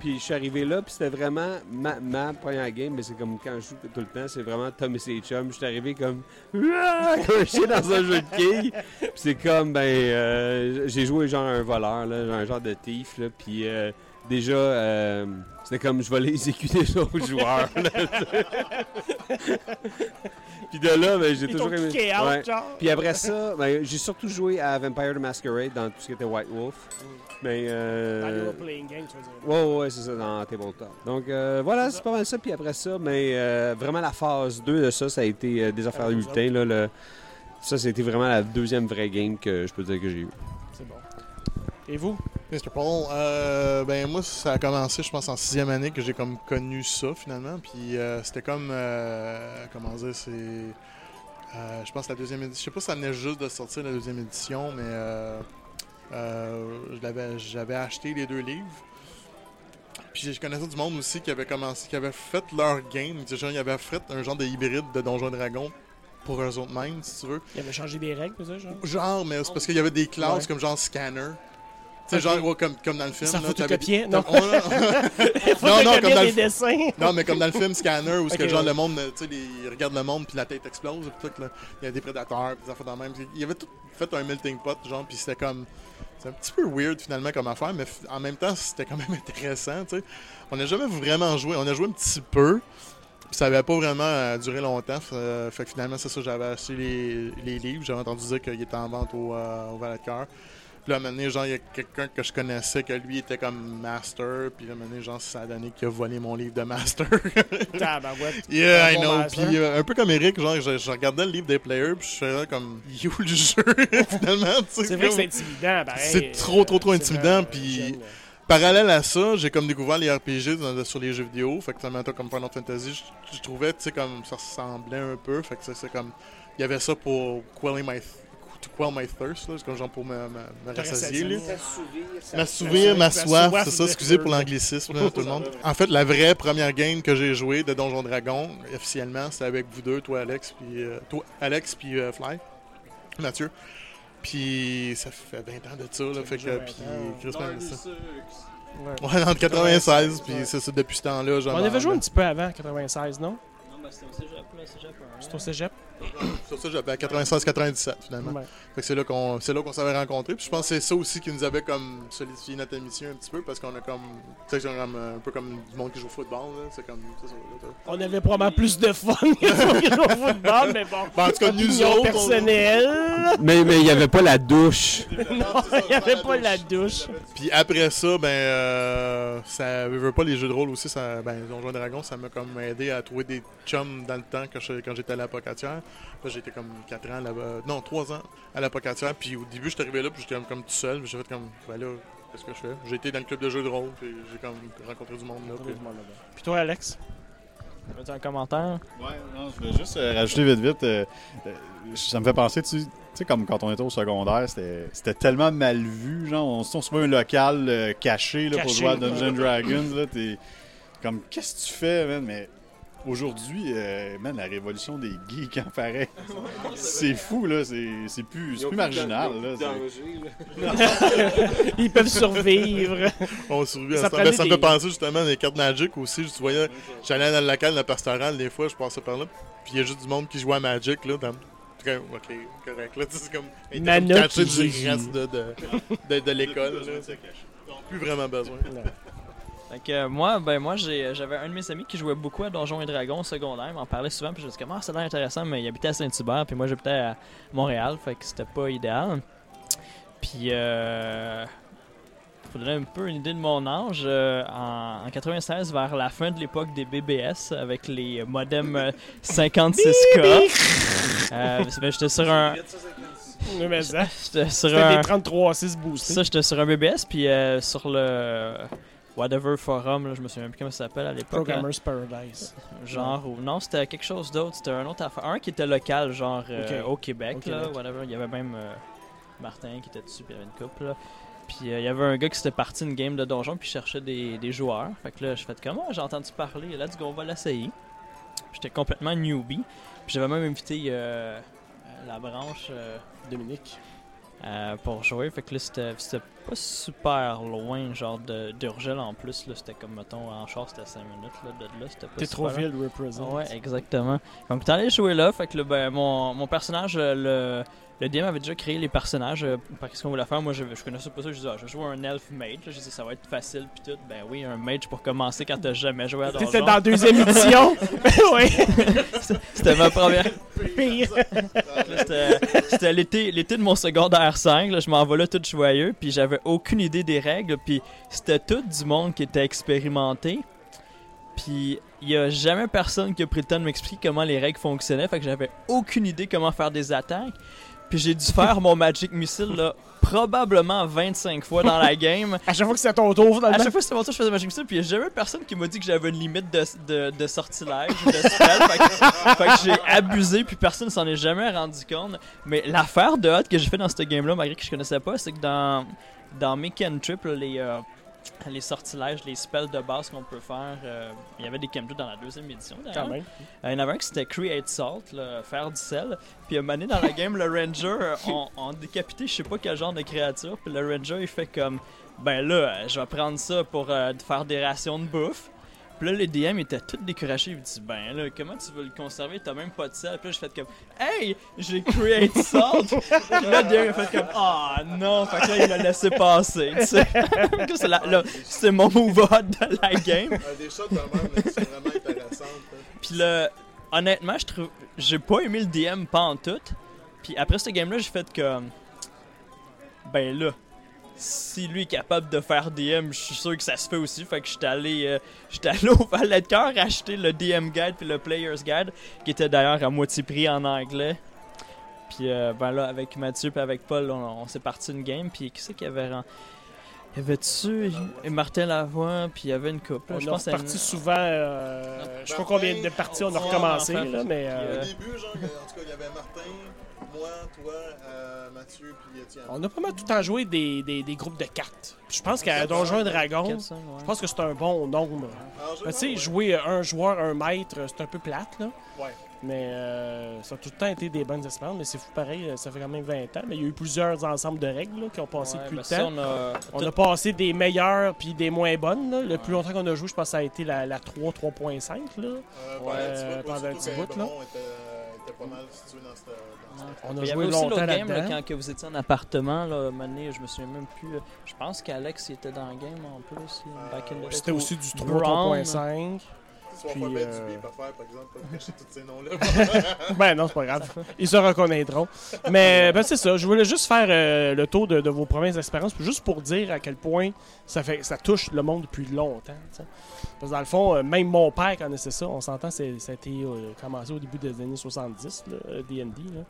Puis je suis arrivé là, puis c'était vraiment ma, ma première game, mais c'est comme quand je joue tout le temps, c'est vraiment Tom et ses chums. Je suis arrivé comme. comme chien dans un jeu de quilles. Puis c'est comme, ben. euh, j'ai joué genre un voleur, là, genre un genre de thief, là. Puis euh, déjà, euh, c'était comme je volais exécuter les autres joueurs. puis de là, ben, j'ai Ils toujours aimé. Ouais. Puis après ça, ben, j'ai surtout joué à Vampire the Masquerade dans tout ce qui était White Wolf. Mais. Dans les Euh, dire. Ouais, ouais, c'est ça, dans Tabletop. Donc euh, voilà, c'est pas mal ça. Puis après ça, mais euh, vraiment la phase 2 de ça, ça a été euh, des affaires de lutin. Là, le... Ça, c'était vraiment la deuxième vraie game que je peux dire que j'ai eu. C'est bon. Et vous? Mr. Paul, euh, ben moi ça a commencé je pense en sixième année que j'ai comme connu ça finalement puis euh, c'était comme euh, comment dire c'est euh, je pense la deuxième édition je sais pas si ça venait juste de sortir la deuxième édition mais euh, j'avais acheté les deux livres puis je connaissais du monde aussi qui avait commencé qui avait fait leur game genre, ils avaient fait un genre de hybride de Donjons et Dragons pour eux autres mêmes si tu veux Il avait changé des règles, ça, genre? genre mais c'est parce qu'il y avait des classes Ouais. comme genre scanner sais, genre ouais, comme, comme dans le film. Ça photocopiait? Non. Non. Non, non, comme dans le- dessins. Non, mais comme dans le film Scanner, où ce Ok, que genre ouais. le monde, tu sais, ils regardent le monde puis la tête explose, puis tout, là. Il y a des prédateurs, puis des affaires dans le même. Il y avait tout fait un melting pot, genre, puis c'était comme. C'est un petit peu weird finalement comme affaire, mais en même temps, c'était quand même intéressant, tu sais. On n'a jamais vraiment joué, on a joué un petit peu, ça avait pas vraiment euh, duré longtemps. euh, fait que finalement, c'est ça, j'avais acheté les, les livres, j'avais entendu dire qu'il était en vente au, euh, au Valet de Cœur. Puis là, à un moment donné, genre, il y a quelqu'un que je connaissais que lui était comme master. Puis là, à un moment donné, genre, ça a donné qu'il a volé mon livre de master. Tabarouette. yeah, Un I bon know. master. Puis euh, un peu comme Eric, genre, je, je regardais le livre des players. Puis je faisais comme, il est où le jeu, finalement? C'est vrai que comme- c'est intimidant, pareil. C'est trop, trop, trop intimidant, puis- jeune, Parallèle à ça, j'ai comme découvert les RPG dans- sur les jeux vidéo. Fait que ça comme Final Fantasy. Je, je trouvais, tu sais, comme ça ressemblait un peu. Fait que c'est comme. Il y avait ça pour quelling my, quell my thirst, là. C'est comme genre pour me, me, me rassasier. M'assouvir ma soif, c'est ça, excusez pour l'anglicisme, tout le monde. En fait, la vraie première game que j'ai jouée de Donjon Dragon, officiellement, c'était avec vous deux, toi Alex, puis euh, toi Alex, puis euh, Fly, Mathieu. Puis ça fait 20 ans de ça, là, fait que, 20 puis. Chris. Ouais. Ouais, entre 96, puis c'est ça, depuis ce temps-là, genre. On avait joué un petit peu avant, 96, non? Non, ben c'était au cégep, là, cégep. C'est au cégep? Sur ça, j'avais à 96-97, finalement. Ouais. Fait que c'est là qu'on c'est là qu'on s'avait rencontrés. Puis je pense que c'est ça aussi qui nous avait comme solidifié notre amitié un petit peu parce qu'on a comme tu sais genre comme, un peu comme du monde qui joue au football là, c'est comme ça, On avait probablement plus de fun que nous au football, mais bon. Ben, en tout cas, nous autres, on- personnelle. Mais mais il n'y avait pas la douche. Non, il n'y avait pas la douche. Puis après ça, ben, euh, ça veut pas les jeux de rôle aussi. Ça, ben, Donjons et Dragons, ça m'a comme aidé à trouver des chums dans le temps je- quand j'étais à la Pocatière. Là, j'étais comme 4 ans là-bas. Non, 3 ans à la Pocatière. Puis au début, j'étais arrivé là, puis j'étais comme, comme tout seul. J'ai fait comme, ben là, qu'est-ce que je fais? J'ai été dans le club de jeux de rôle, puis j'ai comme rencontré du monde là. puis- Puis toi, Alex? As-tu un commentaire? Ouais, non, je voulais juste euh, rajouter vite vite. euh, euh, ça me fait penser, tu tu sais, comme quand on était au secondaire, c'était c'était tellement mal vu. Genre, on, on se trouve un local euh, caché, là, pour jouer à Dungeons Dragons. Là, t'es comme, qu'est-ce que tu fais, man? Mais aujourd'hui, euh, man, la révolution des geeks, en c'est fou, là. C'est c'est plus, c'est plus marginal, là. Ils peuvent survivre. On survit à Ça Ben, ça me des- fait penser justement des cartes Magic aussi. Tu voyais, j'allais dans le local de pastoral, des fois, je passais par là. Puis il y a juste du monde qui joue à Magic, là. Dans... Ok, ok, correct. Là, c'est comme. Nana cachés qui du reste de, de, de, de l'école. Ils n'ont plus vraiment besoin. Fait que euh, moi, ben moi j'ai- j'avais un de mes amis qui jouait beaucoup à Donjons et Dragons au secondaire, il m'en parlait souvent, puis je me disais comment ça a l'air intéressant, mais il habitait à Saint-Hubert, puis moi j'habitais à Montréal, fait que c'était pas idéal. Puis euh, pour donner un peu une idée de mon âge, euh, en, en 96, vers la fin de l'époque des BBS, avec les modems euh, 56K, euh, ben, j'étais sur un... Oui, mais ça, J'étais sur un... des 33-6 boostés. Ça, j'étais sur un BBS, puis euh, sur le Whatever Forum, là, je me souviens plus comment ça s'appelle à l'époque. hein. Programmers Paradise. Genre, ou non, c'était quelque chose d'autre. C'était un autre affaire. Un qui était local, genre euh, au Québec, là, whatever. Il y avait même euh, Martin qui était dessus, puis il y avait une couple, là. Puis euh, il y avait un gars qui s'était parti une game de donjon, puis cherchait des, des joueurs. Fait que là, je fais comment j'ai entendu parler, let's go, on va l'essayer. J'étais complètement newbie. Puis j'avais même invité euh, la branche. euh, Dominique. Euh, pour jouer. Fait que là, c'était c'était pas super loin, genre de- d'Urgel en plus. là C'était comme, mettons, en char, c'était 5 minutes. Là, de là, c'était pas T'es super trop loin. ville represent. Ouais, exactement. Donc, allé jouer là. Fait que là, ben, mon, mon personnage, euh, le, le DM avait déjà créé les personnages. euh, par qu'est-ce qu'on voulait faire Moi, je, je connaissais pas ça. Je disais, ah, je vais jouer un elf mage. Je disais, ça va être facile. Puis tout. Ben oui, un mage pour commencer quand t'as jamais joué à C'était Donjon. dans la deuxième édition. oui. C'était ma première. Pire. C'était c'était l'été, l'été de mon secondaire 5. là, je m'en vais là tout joyeux. Puis j'avais aucune idée des règles. Puis c'était tout du monde qui était expérimenté. Puis il y a jamais personne qui a pris le temps de m'expliquer comment les règles fonctionnaient. Fait que j'avais aucune idée comment faire des attaques. Puis j'ai dû faire mon Magic Missile là, probablement 25 fois dans la game. À chaque fois que c'est ton tour, À finalement. chaque fois que c'était mon tour, je faisais Magic Missile, puis il n'y a jamais personne qui m'a dit que j'avais une limite de, de, de sortilège de spell. fait que, j'ai abusé, puis personne s'en est jamais rendu compte. Mais l'affaire de hot que j'ai fait dans ce game-là, malgré que je connaissais pas, c'est que dans, dans mes cantrips, là, les, euh, les sortilèges, les spells de base qu'on peut faire, euh, il y avait des cantrips dans la deuxième édition d'ailleurs. Euh, il y en avait un qui c'était Create Salt, là, faire du sel. Puis à un moment donné, dans la game, le Ranger, euh, on, on décapité je sais pas quel genre de créature. Puis le Ranger, il fait comme Ben là, je vais prendre ça pour euh, faire des rations de bouffe. Puis là, les DM étaient tous découragés. Ils me disent Ben là, comment tu veux le conserver? T'as même pas de sel. Puis là, je fais comme Hey, j'ai Create Salt. Puis là, le DM a fait comme Ah non. Fait que là, il l'a laissé passer. tu sais. Que c'est la- là, c'est mon move hot de la game. Euh, des de même, qui sont vraiment intéressantes. là. Puis là, honnêtement, je trouve, j'ai pas aimé le DM pas en tout. Puis après ce game-là, j'ai fait comme, ben là, si lui est capable de faire DM, je suis sûr que ça se fait aussi. Fait que j'étais allé, euh, j'étais allé au Valet de cœur acheter le DM Guide puis le Player's Guide, qui était d'ailleurs à moitié prix en anglais. Puis euh, ben là, avec Mathieu et avec Paul, on, on s'est parti une game. Puis qui c'est qu'il y avait Il y avait-tu et Martin Lavoie, puis il y avait une couple. On je pense reparti souvent. euh, je sais pas combien de parties on a recommencé, là, mais. euh, Au début, genre, en tout cas, il y avait Martin, moi, toi, euh, Mathieu, puis Étienne. on a pas mal tout le temps joué des, des, des groupes de cartes. Puis je pense qu'à Donjons et Dragons, je pense que c'est un bon nombre. Ben, tu sais, ouais. jouer un joueur, un maître, c'est un peu plate, là. Ouais. Mais euh, ça a tout le temps été des bonnes expériences. Mais c'est fou pareil, ça fait quand même 20 ans. Mais il y a eu plusieurs ensembles de règles là, qui ont passé Ouais, depuis ben le ça, temps. on a, On tout- a passé des meilleures puis des moins bonnes. là. Le plus longtemps qu'on a joué, je pense que ça a été la, la 3, 3.5. Là. Euh, Ouais, ouais, pendant un petit bout, là. Était, était pas mal situé dans cette. On a Il y joué avait aussi longtemps l'autre game là, quand que vous étiez en appartement, là, donné, je me souviens même plus. là. Je pense qu'Alex était dans le game en plus. là, back in the day. C'était aussi du 3, Brown. 3.5. Soit Puis, pas euh, du bip à faire, par exemple, pour cacher tous ces noms-là. Ben non, c'est pas grave. Ils se reconnaîtront. Mais ben, c'est ça. Je voulais juste faire euh, le tour de, de vos premières expériences, juste pour dire à quel point ça fait ça touche le monde depuis longtemps. Parce que dans le fond, euh, même mon père connaissait ça. On s'entend, ça a été euh, commencé au début des années 70, là, euh, D&D. là.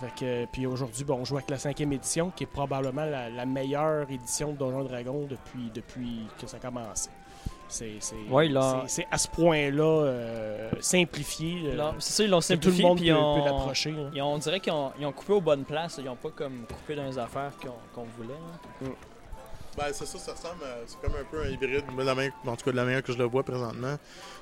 Fait que, euh, puis aujourd'hui, bon, on joue avec la cinquième édition, qui est probablement la, la meilleure édition de Donjons et Dragons depuis, depuis que ça a commencé. C'est c'est- Ouais, là- c'est- c'est à ce point-là euh, simplifié. euh, Là, C'est ça, ils l'ont que tout le simplifié. monde puis peut, on- peut l'approcher. là. ils ont- on dirait qu'ils ont, ils ont coupé aux bonnes places. Ils ont pas comme coupé dans les affaires qu'on voulait. là. Ben, c'est ça, ça ressemble C'est comme un peu un hybride. la en tout cas, de la manière que je le vois présentement,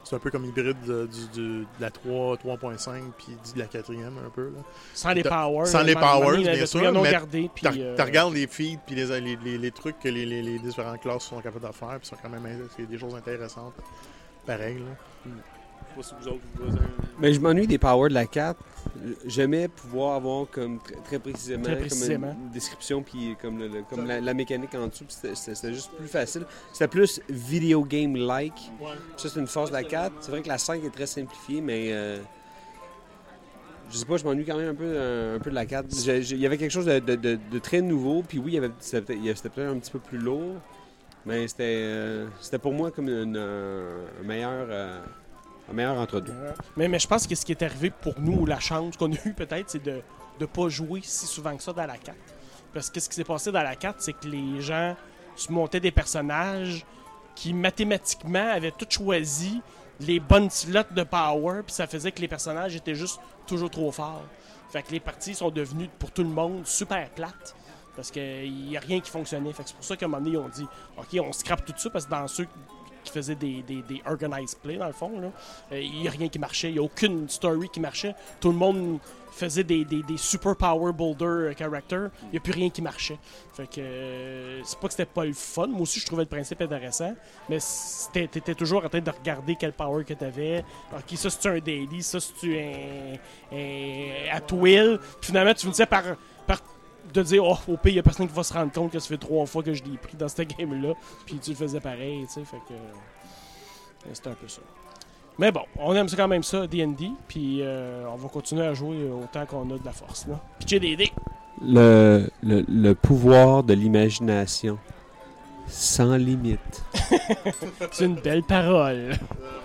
c'est un peu comme hybride de, du- du- de la 3, 3.5 puis de la quatrième, un peu. Là. Sans les powers. sans les donné, powers, bien sûr, mais gardé. Puis, Tu euh, regardes les feeds puis les, les, les, les trucs que les, différentes classes sont capables de faire, puis sont quand même c'est des choses intéressantes. Pareil, là. Sais pas si vous autres, vous avez... Mais je m'ennuie des powers de la 4. J'aimais pouvoir avoir comme tr- très précisément, Très comme précisément. une description puis comme, le- le- comme la, la mécanique en dessous. C'était juste plus facile. C'était plus video game-like. Ouais. Ça, c'est une force de la 4. C'est vrai que la 5 est très simplifiée, mais euh, je sais pas, je m'ennuie quand même un peu, un, un peu de la 4. J'ai- j'ai- Il y avait quelque chose de, de- de- de très nouveau. Puis oui, il y avait- c'était peut-être il y avait- c'était peut-être un petit peu plus lourd. Mais c'était euh, c'était pour moi comme une, euh, un meilleur, euh, meilleur entre-deux. Mais, mais je pense que ce qui est arrivé pour nous, la chance qu'on a eue peut-être, c'est de ne pas jouer si souvent que ça dans la 4. Parce que ce qui s'est passé dans la 4, c'est que les gens se montaient des personnages qui mathématiquement avaient tout choisi les bonnes slots de power, puis ça faisait que les personnages étaient juste toujours trop forts. Fait que les parties sont devenues pour tout le monde super plates. Parce qu'il n'y a rien qui fonctionnait. Fait que c'est pour ça qu'à un moment donné, ils ont dit OK, on scrape tout ça parce que dans ceux qui faisait des, des, des organized plays, dans le fond. Euh, Il n'y a rien qui marchait, il n'y a aucune story qui marchait. Tout le monde faisait des, des, des super power boulder euh, characters. Il n'y a plus rien qui marchait. Fait que euh, c'est pas que c'était pas le fun. Moi aussi, je trouvais le principe intéressant. Mais c'était- t'étais toujours en train de regarder quel power que t'avais. Ok, ça c'est un daily, ça c'est un, un at will? Puis finalement, tu finissais par, par de dire, oh, au pire, il y a personne qui va se rendre compte que ça fait trois fois que je l'ai pris dans cette game-là. Puis tu le faisais pareil, tu sais. Fait que euh, c'était un peu ça. Mais bon, on aime quand même ça, D&D. Puis euh, on va continuer à jouer autant qu'on a de la force. Là. Pitcher des dés. Le, le, le pouvoir de l'imagination. Sans limite. C'est une belle parole.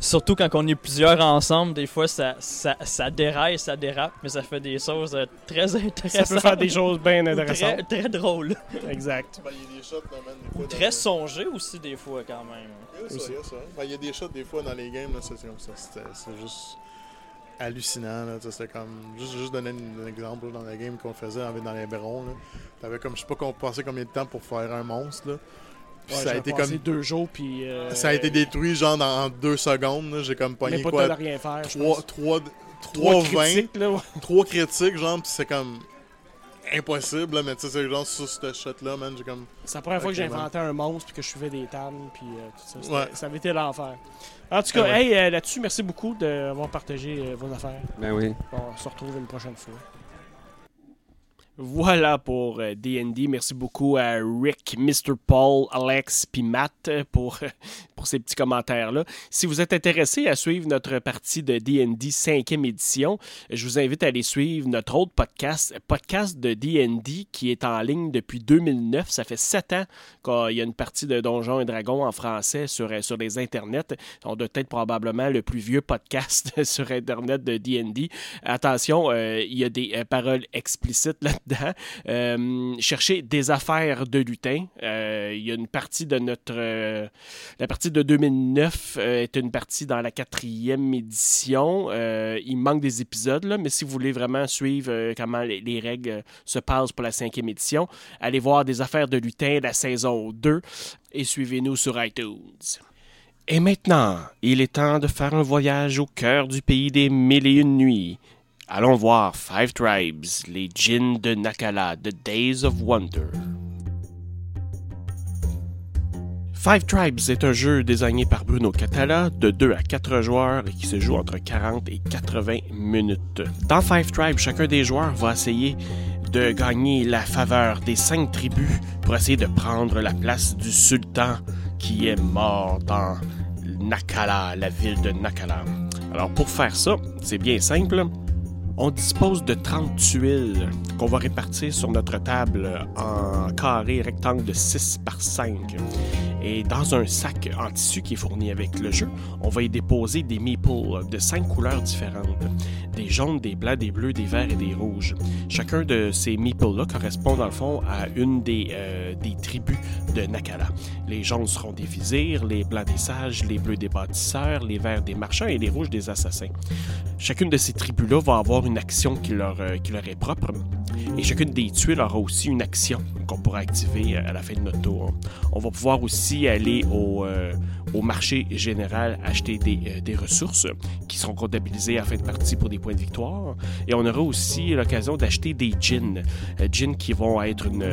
Surtout quand on est plusieurs ensemble, des fois ça, ça, ça déraille, ça dérape, mais ça fait des choses euh, très Ça intéressantes. peut faire des choses bien intéressantes. Très, très drôles. Exact. Ben, il y a des shots, là, man, des fois, Très songées aussi, des fois, quand même. Il y a ça, il y a ça. Ben, il y a des shots, des fois, dans les games, là, ça, c'est comme ça. C'était- C'est juste hallucinant, là. C'était comme. Juste, juste donner un, un exemple, là, dans la game qu'on faisait avec- dans les Bérons, là. T'avais comme, je sais pas qu'on passait combien de temps pour faire un monstre, là. Puis Ouais, ça a été comme. deux jours, puis... euh, Ça a été détruit, genre, dans en deux secondes, là. J'ai comme Mais pogné pas quoi? de rien faire, je Trois, pense. trois, Trois trois, vingt, critiques, là. ouais. trois critiques, genre, pis c'est comme. Impossible, là, mais tu sais, c'est genre sur ce shot-là, man, j'ai comme. C'est la première fois que j'ai inventé un monstre, puis que je suivais des tannes, puis euh, tout ça. Ouais. Ça avait été l'enfer. En tout cas, Ah ouais. hey, euh, là-dessus, merci beaucoup d'avoir partagé euh, vos affaires. Ben oui. On se retrouve une prochaine fois. Voilà pour euh, D&D. Merci beaucoup à Rick, Mr. Paul, Alex puis Matt euh, pour, pour ces petits commentaires-là. Si vous êtes intéressé à suivre notre partie de D&D 5e édition, je vous invite à aller suivre notre autre podcast, podcast de D&D qui est en ligne depuis 2009. Ça fait sept ans qu'il y a une partie de Donjons et Dragons en français sur, euh, sur les internets. On doit être probablement le plus vieux podcast sur Internet de D&D. Attention, euh, il y a des euh, paroles explicites là-dedans. Euh, cherchez des affaires de lutin. Euh, il y a une partie de notre... euh, la partie de 2009 euh, est une partie dans la quatrième édition. Il manque des épisodes, là, mais si vous voulez vraiment suivre comment les, les règles se passent pour la cinquième édition, allez voir des affaires de lutin, la saison 2, et suivez-nous sur iTunes. Et maintenant, il est temps de faire un voyage au cœur du pays des mille et une nuits. Allons voir Five Tribes, les djinns de Nakala, The Days of Wonder. Five Tribes est un jeu désigné par Bruno Catala de 2 à 4 joueurs et qui se joue entre 40 et 80 minutes. Dans Five Tribes, chacun des joueurs va essayer de gagner la faveur des cinq tribus pour essayer de prendre la place du sultan qui est mort dans Nakala, la ville de Nakala. Alors pour faire ça, c'est bien simple. On dispose de 30 tuiles qu'on va répartir sur notre table en carré rectangle de 6 par 5. Et dans un sac en tissu qui est fourni avec le jeu, on va y déposer des meeples de 5 couleurs différentes. Des jaunes, des blancs, des bleus, des verts et des rouges. Chacun de ces meeples-là correspond dans le fond à une des, euh, des tribus de Nakala. Les jaunes seront des vizirs, les blancs des sages, les bleus des bâtisseurs, les verts des marchands et les rouges des assassins. Chacune de ces tribus-là va avoir une action qui leur, euh, qui leur est propre. Et chacune des tuiles aura aussi une action qu'on pourra activer à la fin de notre tour. On va pouvoir aussi aller au, euh, au marché général acheter des, euh, des ressources qui seront comptabilisées à la fin de partie pour des points de victoire. Et on aura aussi l'occasion d'acheter des. Euh, djinns qui vont être une,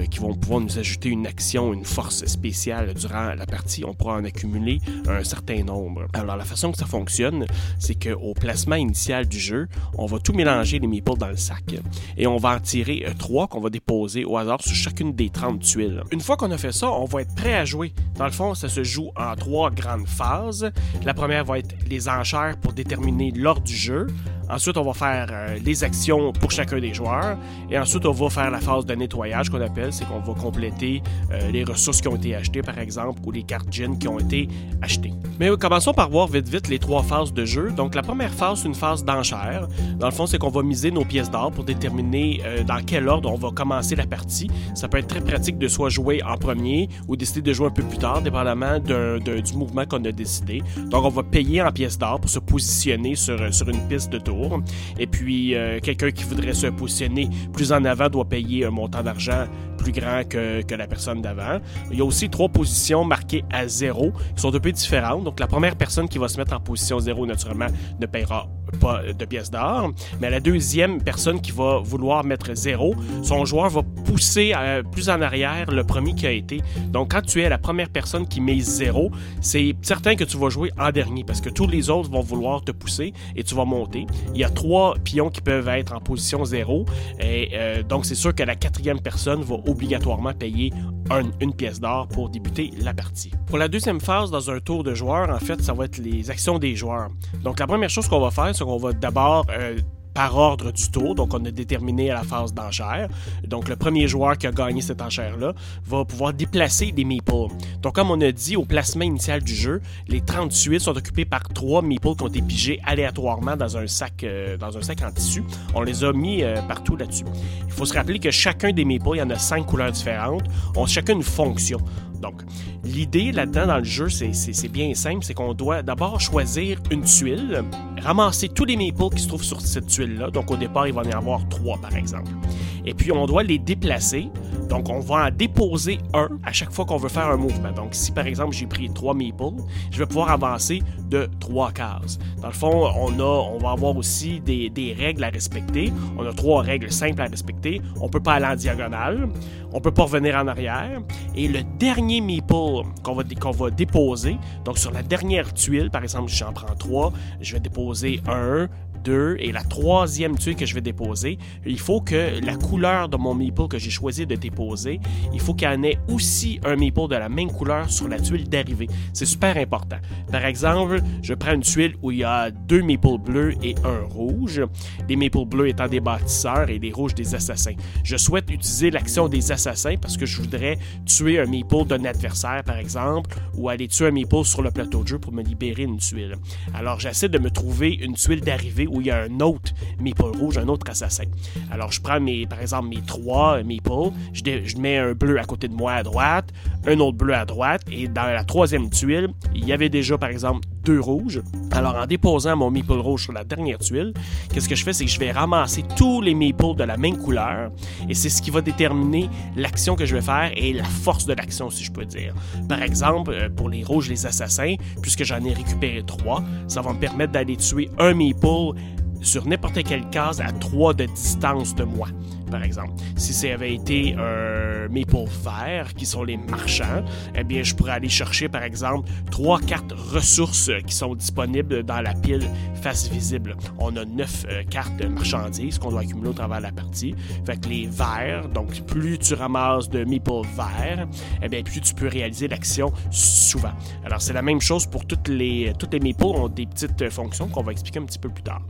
euh, qui vont pouvoir nous ajouter une action, une force spéciale durant la partie. On pourra en accumuler un certain nombre. Alors la façon que ça fonctionne, c'est qu'au placement initial du jeu, on va tout mélanger les meeples dans le sac et on va en tirer euh, trois qu'on va déposer au hasard sur chacune des 30 tuiles. Une fois qu'on a fait ça, on va être prêt à jouer. Dans le fond, ça se joue en trois grandes phases. La première va être les enchères pour déterminer l'ordre du jeu. Ensuite, on va faire euh, les actions pour chacun des joueurs. Et ensuite, on va faire la phase de nettoyage qu'on appelle. C'est qu'on va compléter euh, les ressources qui ont été achetées, par exemple, ou les cartes gin qui ont été achetées. Mais euh, commençons par voir vite vite les trois phases de jeu. Donc, la première phase, c'est une phase d'enchère. Dans le fond, c'est qu'on va miser nos pièces d'or pour déterminer euh, dans quel ordre on va commencer la partie. Ça peut être très pratique de soit jouer en premier ou décider de jouer un peu plus tard, dépendamment du mouvement qu'on a décidé. Donc, on va payer en pièces d'or pour se positionner sur, sur une piste de tour. Et puis, quelqu'un qui voudrait se positionner plus en avant doit payer un montant d'argent plus grand que, la personne d'avant. Il y a aussi trois positions marquées à zéro, qui sont un peu différentes. Donc, la première personne qui va se mettre en position zéro, naturellement, ne paiera pas de pièces d'or. Mais la deuxième personne qui va vouloir mettre zéro, son joueur va pousser euh, plus en arrière le premier qui a été. Donc, quand tu es la première personne qui met zéro, c'est certain que tu vas jouer en dernier parce que tous les autres vont vouloir te pousser et tu vas monter. Il y a trois pions qui peuvent être en position zéro. Et euh, donc, c'est sûr que la quatrième personne va obligatoirement payer un- une pièce d'or pour débuter la partie. Pour la deuxième phase, dans un tour de joueur, en fait, ça va être les actions des joueurs. Donc, la première chose qu'on va faire, c'est qu'on va d'abord euh, par ordre du tour. Donc, on a déterminé à la phase d'enchère. Donc, le premier joueur qui a gagné cette enchère-là va pouvoir déplacer des meeples. Donc, comme on a dit au placement initial du jeu, les 38 sont occupés par trois meeples qui ont été pigés aléatoirement dans un sac, euh, dans un sac en tissu. On les a mis euh, partout là-dessus. Il faut se rappeler que chacun des meeples, il y en a cinq couleurs différentes, ont chacun une fonction. Donc, l'idée là-dedans dans le jeu, c'est- bien simple, c'est qu'on doit d'abord choisir une tuile, ramasser tous les meeples qui se trouvent sur cette tuile-là. Donc, au départ, il va y en avoir trois, par exemple. Et puis, on doit les déplacer. Donc, on va en déposer un à chaque fois qu'on veut faire un mouvement. Donc, si par exemple j'ai pris trois meeples, je vais pouvoir avancer de trois cases. Dans le fond, on, a, va avoir aussi des, règles à respecter. On a trois règles simples à respecter. On peut pas aller en diagonale. On peut pas revenir en arrière. Et le dernier qu'on va, qu'on va déposer, donc sur la dernière tuile, par exemple, j'en prends trois, je vais déposer un, deux, et la troisième tuile que je vais déposer, il faut que la couleur de mon meeple que j'ai choisi de déposer, il faut qu'il y en ait aussi un meeple de la même couleur sur la tuile d'arrivée. C'est super important. Par exemple, je prends une tuile où il y a deux meeples bleus et un rouge. Les meeples bleus étant des bâtisseurs et les rouges des assassins. Je souhaite utiliser l'action des assassins parce que je voudrais tuer un meeple d'un adversaire, par exemple, ou aller tuer un meeple sur le plateau de jeu pour me libérer une tuile. Alors, j'essaie de me trouver une tuile d'arrivée où il y a un autre meeple rouge, un autre assassin. Alors, je prends, mes, par exemple, mes trois meeples, je, je mets un bleu à côté de moi à droite, un autre bleu à droite, et dans la troisième tuile, il y avait déjà, par exemple, rouges. Alors, en déposant mon meeple rouge sur la dernière tuile, qu'est-ce que je fais, c'est que je vais ramasser tous les meeples de la même couleur, et c'est ce qui va déterminer l'action que je vais faire et la force de l'action, si je peux dire. Par exemple, euh, pour les rouges, les assassins, puisque j'en ai récupéré trois, ça va me permettre d'aller tuer un meeple sur n'importe quelle case à 3 de distance de moi, par exemple. Si ça avait été un maple vert, qui sont les marchands, eh bien, je pourrais aller chercher, par exemple, trois cartes ressources qui sont disponibles dans la pile face visible. On a neuf euh, cartes marchandises qu'on doit accumuler au travers de la partie. Fait que les verts, donc plus tu ramasses de maple verts, eh bien, plus tu peux réaliser l'action souvent. Alors, c'est la même chose pour toutes les, toutes les maples ont des petites euh, fonctions qu'on va expliquer un petit peu plus tard.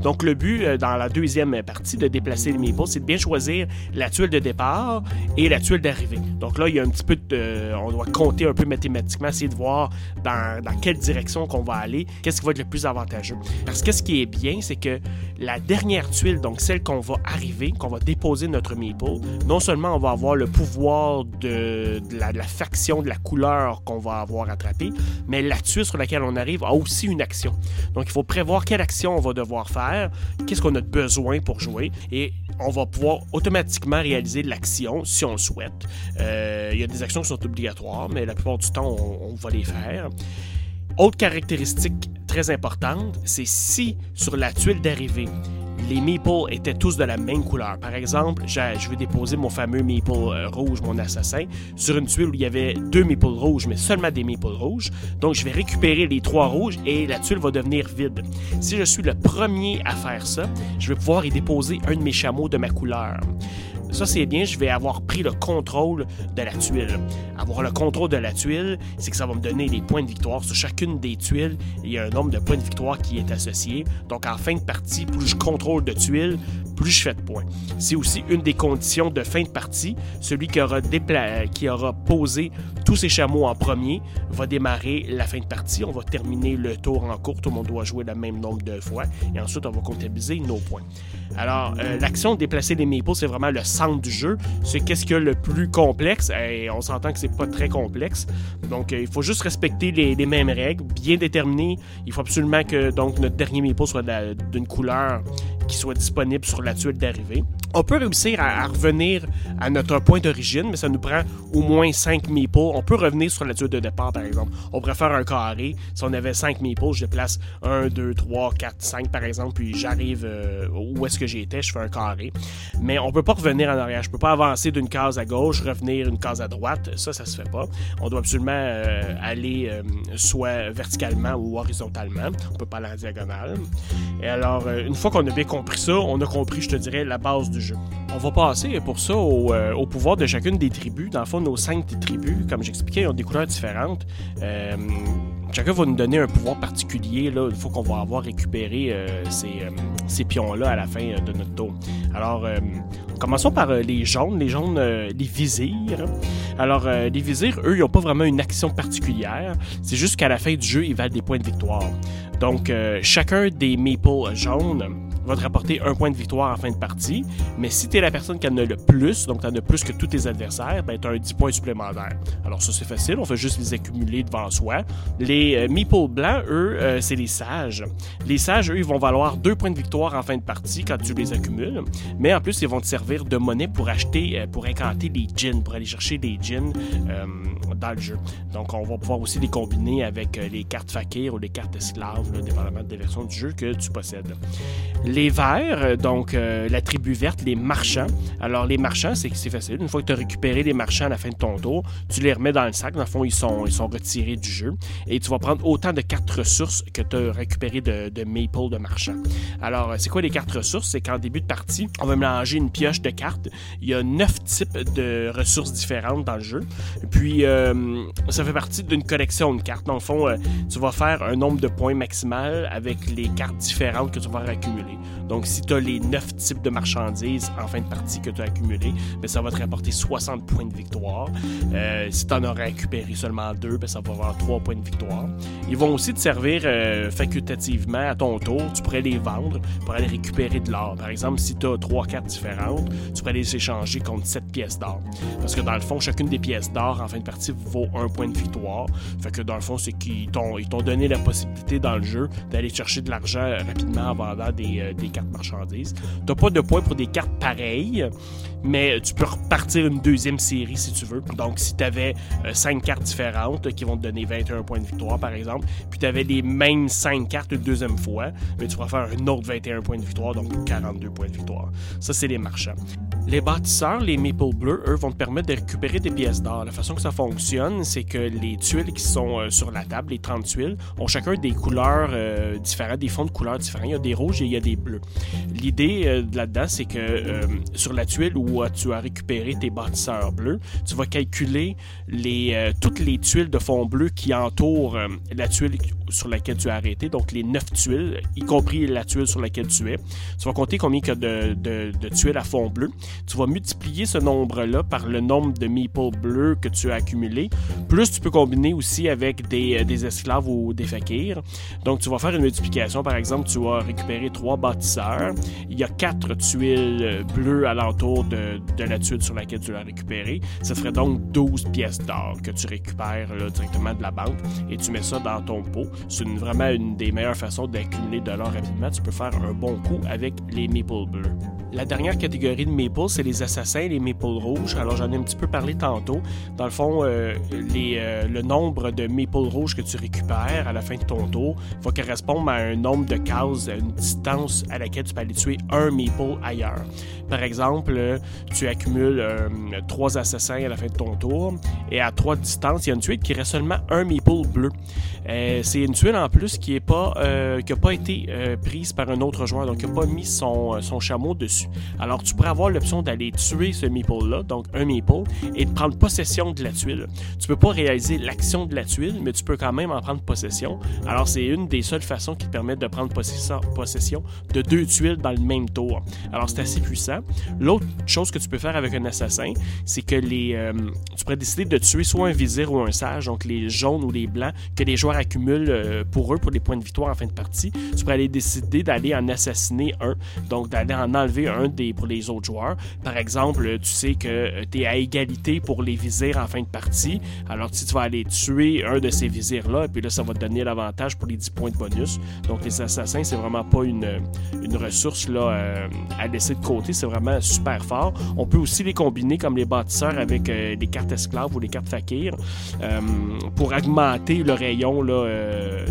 Donc, le but euh, dans la deuxième partie de déplacer les meeples, c'est de choisir la tuile de départ et la tuile d'arrivée. Donc là, il y a un petit peu de. on doit compter un peu mathématiquement, essayer de voir dans, dans quelle direction qu'on va aller, qu'est-ce qui va être le plus avantageux. Parce que ce qui est bien, c'est que la dernière tuile, donc celle qu'on va arriver, qu'on va déposer notre meeple, non seulement on va avoir le pouvoir de, la, faction, de la couleur qu'on va avoir attrapée, mais la tuile sur laquelle on arrive a aussi une action. Donc, il faut prévoir quelle action on va devoir faire, qu'est-ce qu'on a besoin pour jouer, et on va pouvoir automatiquement réaliser l'action si on le souhaite. Euh, Il y a des actions qui sont obligatoires, mais la plupart du temps, on, on va les faire. Autre caractéristique très importante, c'est si sur la tuile d'arrivée, les meeples étaient tous de la même couleur. Par exemple, je vais déposer mon fameux meeple euh, rouge, mon assassin, sur une tuile où il y avait deux meeples rouges, mais seulement des meeples rouges. Donc, je vais récupérer les trois rouges et la tuile va devenir vide. Si je suis le premier à faire ça, je vais pouvoir y déposer un de mes chameaux de ma couleur. Ça, c'est bien, je vais avoir pris le contrôle de la tuile. Avoir le contrôle de la tuile, c'est que ça va me donner des points de victoire. Sur chacune des tuiles, il y a un nombre de points de victoire qui est associé. Donc, en fin de partie, plus je contrôle de tuiles, plus je fais de points. C'est aussi une des conditions de fin de partie. Celui qui aura, qui aura posé tous ses chameaux en premier va démarrer la fin de partie. On va terminer le tour en cours. Tout le doit jouer le même nombre de fois. Et ensuite, on va comptabiliser nos points. Alors, euh, l'action de déplacer les maples, c'est vraiment le centre du jeu. C'est qu'est-ce a le plus complexe? Et on s'entend que c'est pas très complexe. Donc, euh, il faut juste respecter les, mêmes règles, bien déterminer. Il faut absolument que notre dernier maple soit d'une couleur qui soit disponible sur la tuile d'arrivée. On peut réussir à, revenir à notre point d'origine, mais ça nous prend au moins 5 meeples. On peut revenir sur la tuile de départ, par exemple. On pourrait faire un carré. Si on avait 5 meeples, je déplace 1, 2, 3, 4, 5, par exemple, puis j'arrive euh, où est-ce que j'étais, je fais un carré. Mais on peut pas revenir en arrière. Je peux pas avancer d'une case à gauche, revenir une case à droite. Ça, ça se fait pas. On doit absolument euh, aller euh, soit verticalement ou horizontalement. On peut pas aller en diagonale. Et alors, une fois qu'on a bien compris ça, on a compris, je te dirais, la base du jeu. On va passer pour ça au, euh, pouvoir de chacune des tribus. Dans le fond, nos cinq tribus, comme j'expliquais, ont des couleurs différentes. Euh, chacun va nous donner un pouvoir particulier, là, une fois qu'on va avoir récupéré euh, ces, pions-là à la fin de notre tour. Alors, commençons par les jaunes, les jaunes, les visirs. Alors, les visirs, eux, ils n'ont pas vraiment une action particulière. C'est juste qu'à la fin du jeu, ils valent des points de victoire. Donc, chacun des maples jaunes va te rapporter un point de victoire en fin de partie. Mais si tu es la personne qui en a le plus, donc tu en as plus que tous tes adversaires, ben, tu as un 10 points supplémentaires. Alors ça, c'est facile, on fait juste les accumuler devant soi. Les euh, blancs, eux, euh, c'est les sages. Les sages, eux, ils vont valoir deux points de victoire en fin de partie quand tu les accumules. Mais en plus, ils vont te servir de monnaie pour acheter, euh, pour incanter les djinns, pour aller chercher des djinns euh, dans le jeu. Donc on va pouvoir aussi les combiner avec les cartes fakir ou les cartes esclaves, là, dépendamment des versions du jeu que tu possèdes. Les verts, euh, donc euh, la tribu verte, les marchands. Alors, les marchands, c'est facile. Une fois que tu as récupéré les marchands à la fin de ton tour, tu les remets dans le sac. Dans le fond, ils sont, retirés du jeu. Et tu vas prendre autant de cartes ressources que tu as récupéré de, de maple de marchands. Alors, euh, c'est quoi les cartes ressources? C'est qu'en début de partie, on va mélanger une pioche de cartes. Il y a neuf types de ressources différentes dans le jeu. Puis, ça fait partie d'une collection de cartes. Dans le fond, tu vas faire un nombre de points maximal avec les cartes différentes que tu vas accumuler. Donc, si tu as les 9 types de marchandises en fin de partie que tu as accumulées, ben, ça va te rapporter 60 points de victoire. Euh, si tu en aurais récupéré seulement 2, ben, ça va avoir 3 points de victoire. Ils vont aussi te servir euh, facultativement à ton tour. Tu pourrais les vendre pour aller récupérer de l'or. Par exemple, si tu as 3 cartes différentes, tu pourrais les échanger contre 7 pièces d'or. Parce que dans le fond, chacune des pièces d'or en fin de partie vaut un point de victoire. Fait que dans le fond, c'est qu'ils t'ont donné la possibilité dans le jeu d'aller chercher de l'argent rapidement en vendant des, euh, des cartes marchandises. T'as pas de points pour des cartes pareilles, mais tu peux repartir une deuxième série si tu veux. Donc, si tu avais 5 cartes différentes euh, qui vont te donner 21 points de victoire, par exemple, puis tu avais les mêmes 5 cartes une deuxième fois, mais tu pourras faire un autre 21 points de victoire, donc 42 points de victoire. Ça, c'est les marchands. Les bâtisseurs, les Maple Bleus, eux, vont te permettre de récupérer des pièces d'or. La façon que ça fonctionne, c'est que les tuiles qui sont euh, sur la table, les 30 tuiles, ont chacun des couleurs euh, différentes, des fonds de couleurs différents. Il y a des rouges et il y a des bleus. L'idée euh, là-dedans, c'est que euh, sur la tuile où tu as récupéré tes bâtisseurs bleus, tu vas calculer les, euh, toutes les tuiles de fond bleu qui entourent euh, la tuile sur laquelle tu as arrêté, donc les 9 tuiles, y compris la tuile sur laquelle tu es. Tu vas compter combien a de, de- de tuiles à fond bleu. Tu vas multiplier ce nombre-là par le nombre de meeples bleus que tu as accumulé. Plus tu peux combiner aussi avec des, euh, des esclaves ou des fakirs. Donc tu vas faire une multiplication. Par exemple, tu vas récupérer 3 bâtisseurs. Il y a 4 tuiles euh, bleues alentour de, de la tuile sur laquelle tu l'as récupéré. Ça ferait donc 12 pièces d'or que tu récupères directement de la banque et tu mets ça dans ton pot. C'est vraiment une des meilleures façons d'accumuler de l'or rapidement. Tu peux faire un bon coup avec les maple bleus. La dernière catégorie de maple, c'est les assassins, les maple rouges. Alors j'en ai un petit peu parlé tantôt. Dans le fond, euh, euh, le nombre de maple rouges que tu récupères à la fin de ton tour va correspondre à un nombre de cases, à une distance à laquelle tu peux aller tuer un maple ailleurs. Par exemple, tu accumules euh, trois assassins à la fin de ton tour et à trois distances, il y a une tuile qui reste seulement un maple bleu. C'est une tuile en plus qui n'a pas, pas été prise par un autre joueur, donc qui n'a pas mis son chameau dessus. Alors, tu pourrais avoir l'option d'aller tuer ce meeple-là, donc un meeple, et de prendre possession de la tuile. Tu peux pas réaliser l'action de la tuile, mais tu peux quand même en prendre possession. Alors, c'est une des seules façons qui te permettent de prendre possession, possession de deux tuiles dans le même tour. Alors, c'est assez puissant. L'autre chose que tu peux faire avec un assassin, c'est que les, euh, tu pourrais décider de tuer soit un vizir ou un sage, donc les jaunes ou les blancs, que les joueurs accumulent euh, pour eux, pour des points de victoire en fin de partie. Tu pourrais aller décider d'aller en assassiner un, donc d'aller en enlever un des, pour les autres joueurs. Par exemple, tu sais que tu es à égalité pour les vizirs en fin de partie. Alors, si tu vas aller tuer un de ces vizirs-là, et puis là, ça va te donner l'avantage pour les 10 points de bonus. Donc, les assassins, c'est vraiment pas une, une ressource là, euh, à laisser de côté. C'est vraiment super fort. On peut aussi les combiner comme les bâtisseurs avec euh, des cartes esclaves ou les cartes fakirs euh, pour augmenter le rayon là,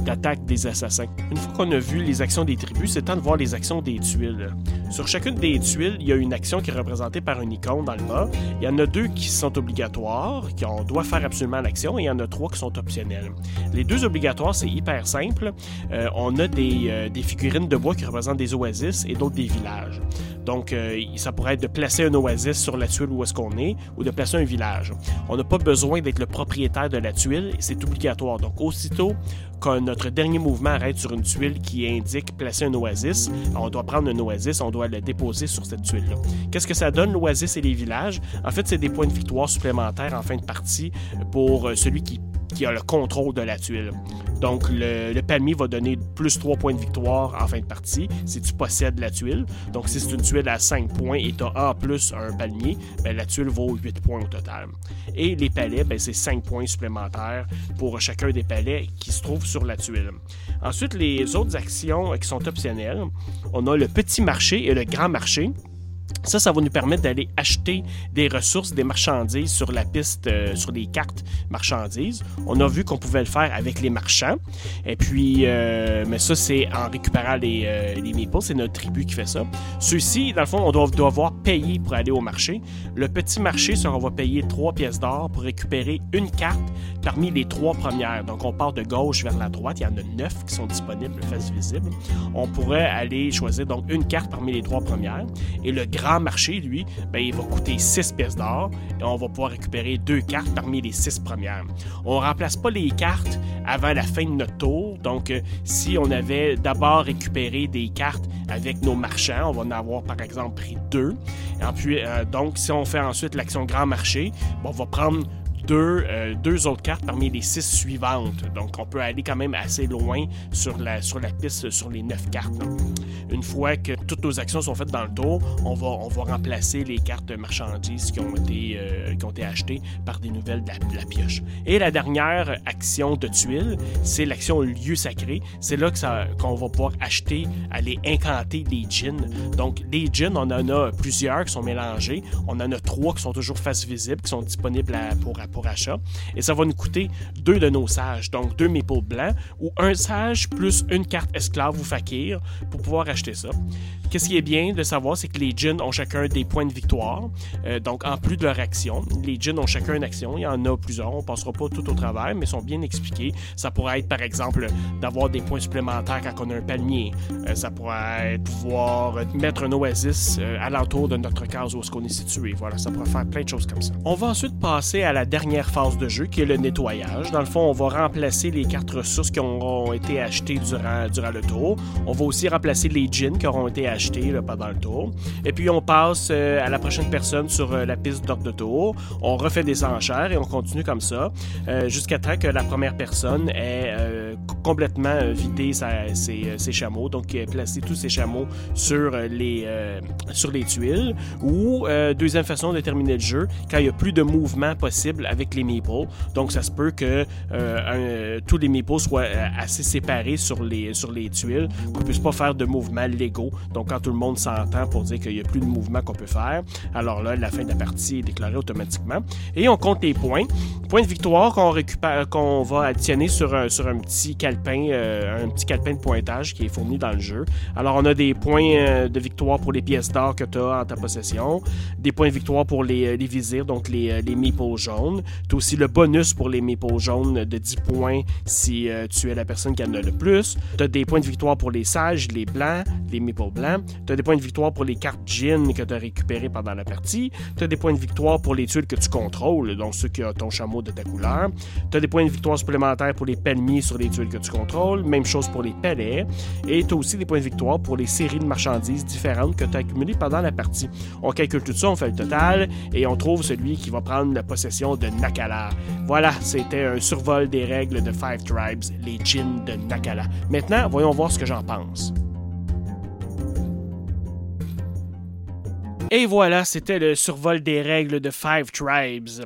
d'attaque des assassins. Une fois qu'on a vu les actions des tribus, c'est temps de voir les actions des tuiles. Sur chacune des tuiles, il y a une action qui est représentée par une icône dans le bas. Il y en a deux qui sont obligatoires, qu'on doit faire absolument l'action, et il y en a trois qui sont optionnelles. Les deux obligatoires, c'est hyper simple. Euh, on a des, euh, des, figurines de bois qui représentent des oasis et d'autres des villages. Donc, euh, ça pourrait être de placer un oasis sur la tuile où est-ce qu'on est, ou de placer un village. On n'a pas besoin d'être le propriétaire de la tuile, c'est obligatoire. Donc, aussitôt quand notre dernier mouvement arrête sur une tuile qui indique placer un oasis, on doit prendre un oasis, on doit le déposer sur cette tuile-là. Qu'est-ce que ça donne, l'oasis et les villages? En fait, c'est des points de victoire supplémentaires en fin de partie pour euh, celui qui qui a le contrôle de la tuile. Donc, le, palmier va donner plus 3 points de victoire en fin de partie si tu possèdes la tuile. Donc, si c'est une tuile à 5 points et tu as en plus un palmier, ben, la tuile vaut 8 points au total. Et les palais, ben, c'est 5 points supplémentaires pour chacun des palais qui se trouvent sur la tuile. Ensuite, les autres actions qui sont optionnelles, on a le petit marché et le grand marché. Ça, ça va nous permettre d'aller acheter des ressources, des marchandises sur la piste, euh, sur des cartes marchandises. On a vu qu'on pouvait le faire avec les marchands. Et puis, euh, mais ça, c'est en récupérant les, euh. C'est notre tribu qui fait ça. Ceux-ci, dans le fond, on doit devoir payer pour aller au marché. Le petit marché, ça, on va payer trois pièces d'or pour récupérer une carte parmi les trois premières. Donc, on part de gauche vers la droite. Il y en a neuf qui sont disponibles, face visible. On pourrait aller choisir donc une carte parmi les trois premières. Et le marché, lui, ben, il va coûter 6 pièces d'or et on va pouvoir récupérer deux cartes parmi les six premières. On remplace pas les cartes avant la fin de notre tour. Donc, euh, si on avait d'abord récupéré des cartes avec nos marchands, on va en avoir par exemple pris deux. Et puis, euh, donc, si on fait ensuite l'action grand marché, on va prendre deux, euh, deux autres cartes parmi les six suivantes. Donc, on peut aller quand même assez loin sur la, sur la piste sur les neuf cartes. Une fois que toutes nos actions sont faites dans le tour, on va, on va remplacer les cartes marchandises qui ont été, euh, qui ont été achetées par des nouvelles de la, pioche. Et la dernière action de tuile, c'est l'action lieu sacré. C'est là qu'on va pouvoir acheter, aller incanter des djinns. Donc, les djinns, on en a plusieurs qui sont mélangés. On en a trois qui sont toujours face visible, qui sont disponibles pour, achat. Et ça va nous coûter deux de nos sages, donc deux mépaules blancs ou un sage plus une carte esclave ou fakir pour pouvoir acheter ça. Qu'est-ce qui est bien de savoir, c'est que les djinns ont chacun des points de victoire. Euh, donc, en plus de leur action, les djinns ont chacun une action. Il y en a plusieurs. On passera pas tout au travers, mais sont bien expliqués. Ça pourrait être, par exemple, d'avoir des points supplémentaires quand on a un palmier. Euh, ça pourrait être pouvoir mettre un oasis euh, alentour de notre case où est-ce qu'on est situé. Voilà, ça pourrait faire plein de choses comme ça. On va ensuite passer à la dernière phase de jeu, qui est le nettoyage. Dans le fond, on va remplacer les cartes ressources qui auront été achetées durant, durant le tour. On va aussi remplacer les djinns qui auront été achetés pendant le tour. Et puis on passe euh, à la prochaine personne sur euh, la piste d'ordre de tour. On refait des enchères et on continue comme ça euh, jusqu'à temps que la première personne ait complètement vidé ses, chameaux, donc placé tous ses chameaux sur les, sur les tuiles. Ou deuxième façon de terminer le jeu, quand il n'y a plus de mouvement possible avec les meeples. Donc ça se peut que tous les meeples soient assez séparés sur les, sur les tuiles, qu'on ne puisse pas faire de mouvements légaux. Donc quand tout le monde s'entend pour dire qu'il n'y a plus de mouvement qu'on peut faire, alors là, la fin de la partie est déclarée automatiquement. Et on compte les points. Points de victoire qu'on récupère, qu'on va additionner sur un, sur un petit calepin, euh, un petit de pointage qui est fourni dans le jeu. Alors on a des points euh, de victoire pour les pièces d'or que tu as en ta possession, des points de victoire pour les, euh, les visirs, donc les, les meeples jaunes. Tu as aussi le bonus pour les meeples jaunes de 10 points si tu es la personne qui en a le plus. Tu as des points de victoire pour les sages, les blancs, les meeples blancs. Tu as des points de victoire pour les cartes gin que tu as récupérées pendant la partie. Tu as des points de victoire pour les tuiles que tu contrôles, donc ceux qui ont ton chameau de ta couleur. Tu as des points de victoire supplémentaires pour les palmiers sur les tuiles que tu contrôles. Même chose pour les palais. Et tu aussi des points de victoire pour les séries de marchandises différentes que tu as accumulées pendant la partie. On calcule tout ça, on fait le total et on trouve celui qui va prendre la possession de Nakala. Voilà, c'était un survol des règles de Five Tribes, les djinns de Nakala. Maintenant, voyons voir ce que j'en pense. Et voilà, c'était le survol des règles de Five Tribes.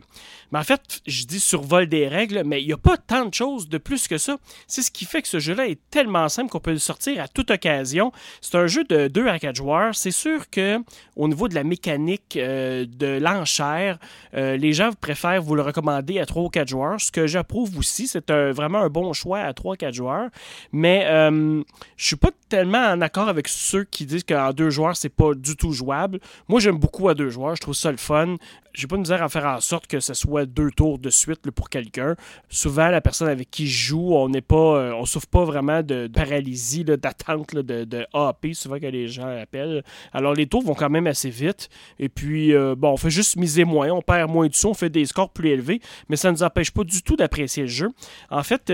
Mais en fait, je dis survol des règles, mais il n'y a pas tant de choses de plus que ça. C'est ce qui fait que ce jeu-là est tellement simple qu'on peut le sortir à toute occasion. C'est un jeu de 2 à 4 joueurs. C'est sûr que au niveau de la mécanique euh, de l'enchère, euh, les gens préfèrent vous le recommander à 3 ou 4 joueurs, ce que j'approuve aussi. C'est vraiment un bon choix à 3 ou 4 joueurs. Mais euh, je suis pas tellement en accord avec ceux qui disent qu'en 2 joueurs, c'est pas du tout jouable. Moi, j'aime beaucoup à 2 joueurs. Je trouve ça le fun. J'ai pas de misère à faire en sorte que ce soit deux tours de suite pour quelqu'un. Souvent, la personne avec qui je joue, on n'est pas, euh, on souffre pas vraiment de, paralysie, d'attente, de, de, AP, souvent que les gens appellent. Alors, les tours vont quand même assez vite. Et puis, euh, bon, on fait juste miser moins, on perd moins de sous, on fait des scores plus élevés, mais ça ne nous empêche pas du tout d'apprécier le jeu. En fait,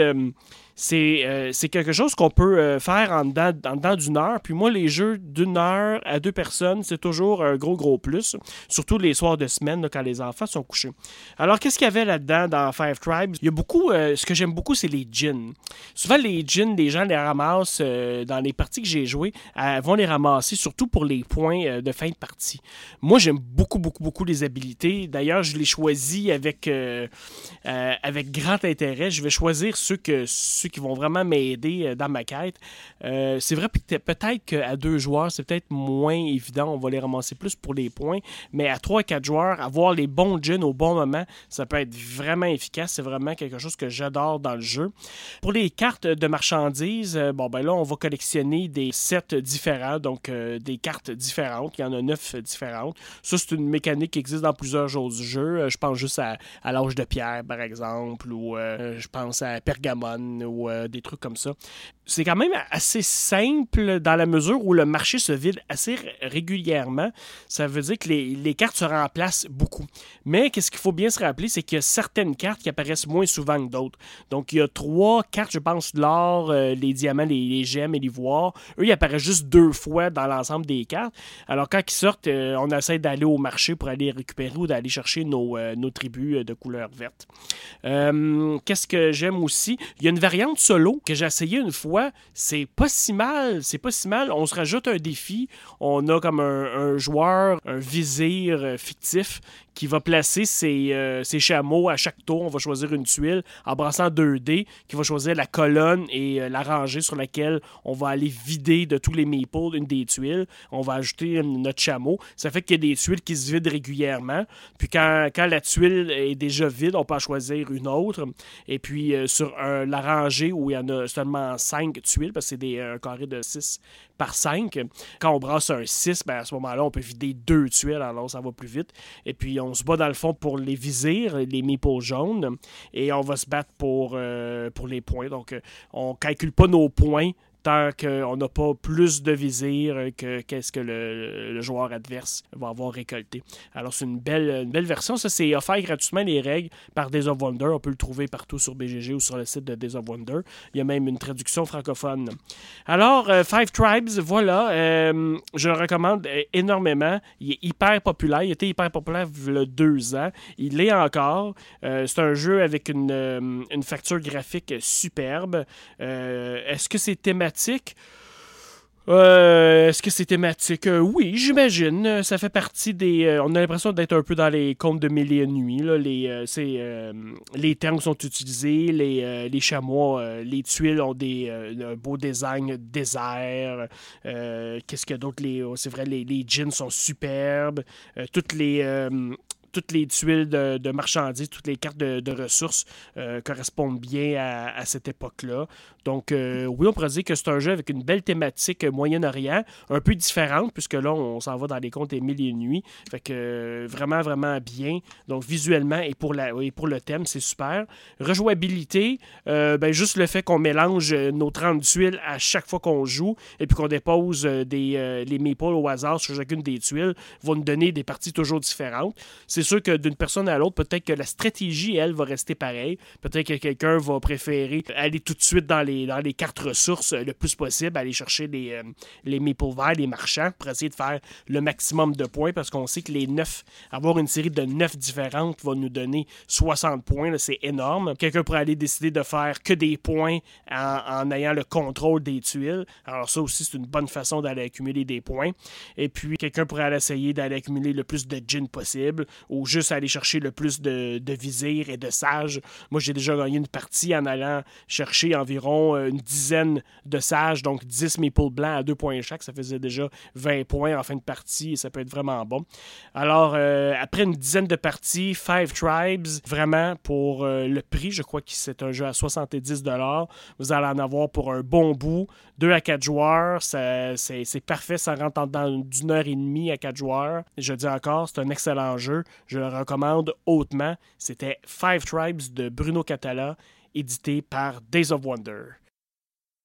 euh, c'est quelque chose qu'on peut euh, faire en dedans, d'une heure. Puis moi, les jeux d'une heure à deux personnes, c'est toujours un gros, gros plus. Surtout les soirs de semaine, quand les enfants sont couchés. Alors, qu'est-ce qu'il y avait là-dedans dans Five Tribes? Il y a beaucoup, euh, ce que j'aime beaucoup, c'est les gins. Souvent, les gins, les gens les ramassent dans les parties que j'ai jouées, vont les ramasser surtout pour les points de fin de partie. Moi, j'aime beaucoup, beaucoup, beaucoup les habilités. D'ailleurs, je les choisis avec, avec grand intérêt. Je vais choisir ceux que qui vont vraiment m'aider euh, dans ma quête. Euh, c'est vrai peut-être qu'à deux joueurs, c'est peut-être moins évident. On va les ramasser plus pour les points. Mais à trois, quatre joueurs, avoir les bons gins au bon moment, ça peut être vraiment efficace. C'est vraiment quelque chose que j'adore dans le jeu. Pour les cartes de marchandises, euh, bon, ben là, on va collectionner des sets différents, donc des cartes différentes. Il y en a neuf différentes. Ça, c'est une mécanique qui existe dans plusieurs jeux du jeu. je pense juste à, à l'âge de pierre, par exemple, ou je pense à Pergamon, ou euh, des trucs comme ça. C'est quand même assez simple dans la mesure où le marché se vide assez régulièrement. Ça veut dire que les, cartes se remplacent beaucoup. Mais qu'est-ce qu'il faut bien se rappeler, c'est qu'il y a certaines cartes qui apparaissent moins souvent que d'autres. Donc il y a trois cartes, je pense, l'or, euh, les diamants, les, gemmes et l'ivoire. Eux, ils apparaissent juste deux fois dans l'ensemble des cartes. Alors quand ils sortent, euh, on essaie d'aller au marché pour aller récupérer ou d'aller chercher nos, nos tribus de couleur verte. Qu'est-ce que j'aime aussi? Il y a une variante solo que j'ai essayé une fois, c'est pas si mal. C'est pas si mal. On se rajoute un défi. On a comme un, joueur, un vizir euh, fictif qui va placer euh, ses, chameaux à chaque tour. On va choisir une tuile en brassant 2 dés, qui va choisir la colonne et euh, la rangée sur laquelle on va aller vider de tous les meeples une des tuiles. On va ajouter notre chameau. Ça fait qu'il y a des tuiles qui se vident régulièrement. Puis quand, la tuile est déjà vide, on peut en choisir une autre. Et puis sur la rangée où il y en a seulement 5 tuiles, parce que c'est un carré de 6 par 5. Quand on brasse un 6, ben à ce moment-là, on peut vider deux tuiles, alors ça va plus vite. Et puis, on se bat dans le fond pour les visirs, les meeples jaunes, et on va se battre pour, euh, les points. Donc, euh, on calcule pas nos points tant qu'on n'a pas plus de visir que qu'est-ce que le, joueur adverse va avoir récolté. Alors, c'est une belle, belle version. Ça, c'est offert gratuitement les règles par Days of Wonder. On peut le trouver partout sur BGG ou sur le site de Days of Wonder. Il y a même une traduction francophone. Alors, euh, Five Tribes, voilà. Euh, je le recommande euh, énormément. Il est hyper populaire. Il était hyper populaire il y a deux ans. Il l'est encore. c'est un jeu avec une, une facture graphique superbe. Est-ce que c'est thématique? Euh, est-ce que c'est thématique? Euh, oui, j'imagine. Euh, ça fait partie des. on a l'impression d'être un peu dans les contes de mille et nuits. Là. Les, les termes sont utilisés, les, les chameaux, les tuiles ont des, un beau design désert. Qu'est-ce a d'autre? Oh, c'est vrai, les, jeans sont superbes. toutes les toutes les tuiles de, marchandises, toutes les cartes de, ressources correspondent bien à, cette époque-là. Donc, euh, oui, on pourrait dire que c'est un jeu avec une belle thématique Moyen-Orient, un peu différente, puisque là, on s'en va dans les contes des mille et nuits. Fait que vraiment, vraiment bien. Donc, visuellement et pour, la, et pour le thème, c'est super. Rejouabilité, ben, juste le fait qu'on mélange nos 30 tuiles à chaque fois qu'on joue et puis qu'on dépose des, les maples au hasard sur chacune des tuiles va nous donner des parties toujours différentes. C'est sûr que d'une personne à l'autre, peut-être que la stratégie, elle, va rester pareille. Peut-être que quelqu'un va préférer aller tout de suite dans les, dans les cartes ressources le plus possible, aller chercher les, euh, les verts, les marchands, pour essayer de faire le maximum de points, parce qu'on sait que les 9, avoir une série de 9 différentes va nous donner 60 points. C'est énorme. Quelqu'un pourrait aller décider de faire que des points en, ayant le contrôle des tuiles. Alors ça aussi, c'est une bonne façon d'aller accumuler des points. Et puis, quelqu'un pourrait aller essayer d'aller accumuler le plus de gin possible ou juste aller chercher le plus de, de visirs et de sages. Moi, j'ai déjà gagné une partie en allant chercher environ euh, une dizaine de sages, donc 10 maple blancs à 2 points chaque. Ça faisait déjà 20 points en fin de partie et ça peut être vraiment bon. Alors, euh, après une dizaine de parties, Five Tribes, vraiment pour euh, le prix, je crois que c'est un jeu à 70 Vous allez en avoir pour un bon bout. 2 à 4 joueurs, c'est parfait, ça rentre dans d'une heure et demie à 4 joueurs. Je dis encore, c'est un excellent jeu. Je le recommande hautement. C'était Five Tribes de Bruno Catala, édité par Days of Wonder.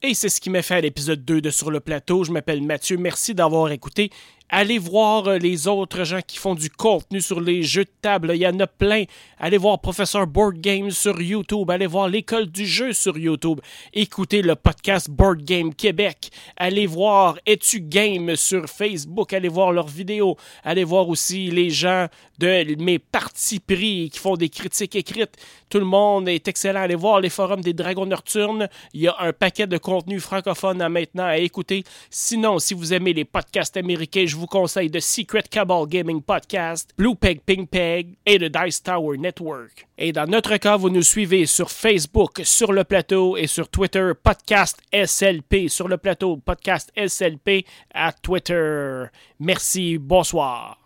Et c'est ce qui m'a fait à l'épisode 2 de Sur le plateau. Je m'appelle Mathieu. Merci d'avoir écouté. Allez voir euh, les autres gens qui font du contenu sur les jeux de table. Il y en a plein. Allez voir Professeur Board Games sur YouTube. Allez voir l'école du jeu sur YouTube. Écoutez le podcast Board Game Québec. Allez voir Etu Game sur Facebook? Allez voir leurs vidéos. Allez voir aussi les gens de mes partis pris qui font des critiques écrites. Tout le monde est excellent. Allez voir les forums des Dragons Nocturnes. Il y a un paquet de contenu francophone à maintenant à écouter. Sinon, si vous aimez les podcasts américains, vous conseille The Secret Cabal Gaming Podcast, Blue Peg Ping Peg et le Dice Tower Network. Et dans notre cas, vous nous suivez sur Facebook, sur le plateau et sur Twitter, Podcast SLP, sur le plateau, Podcast SLP à Twitter. Merci, bonsoir.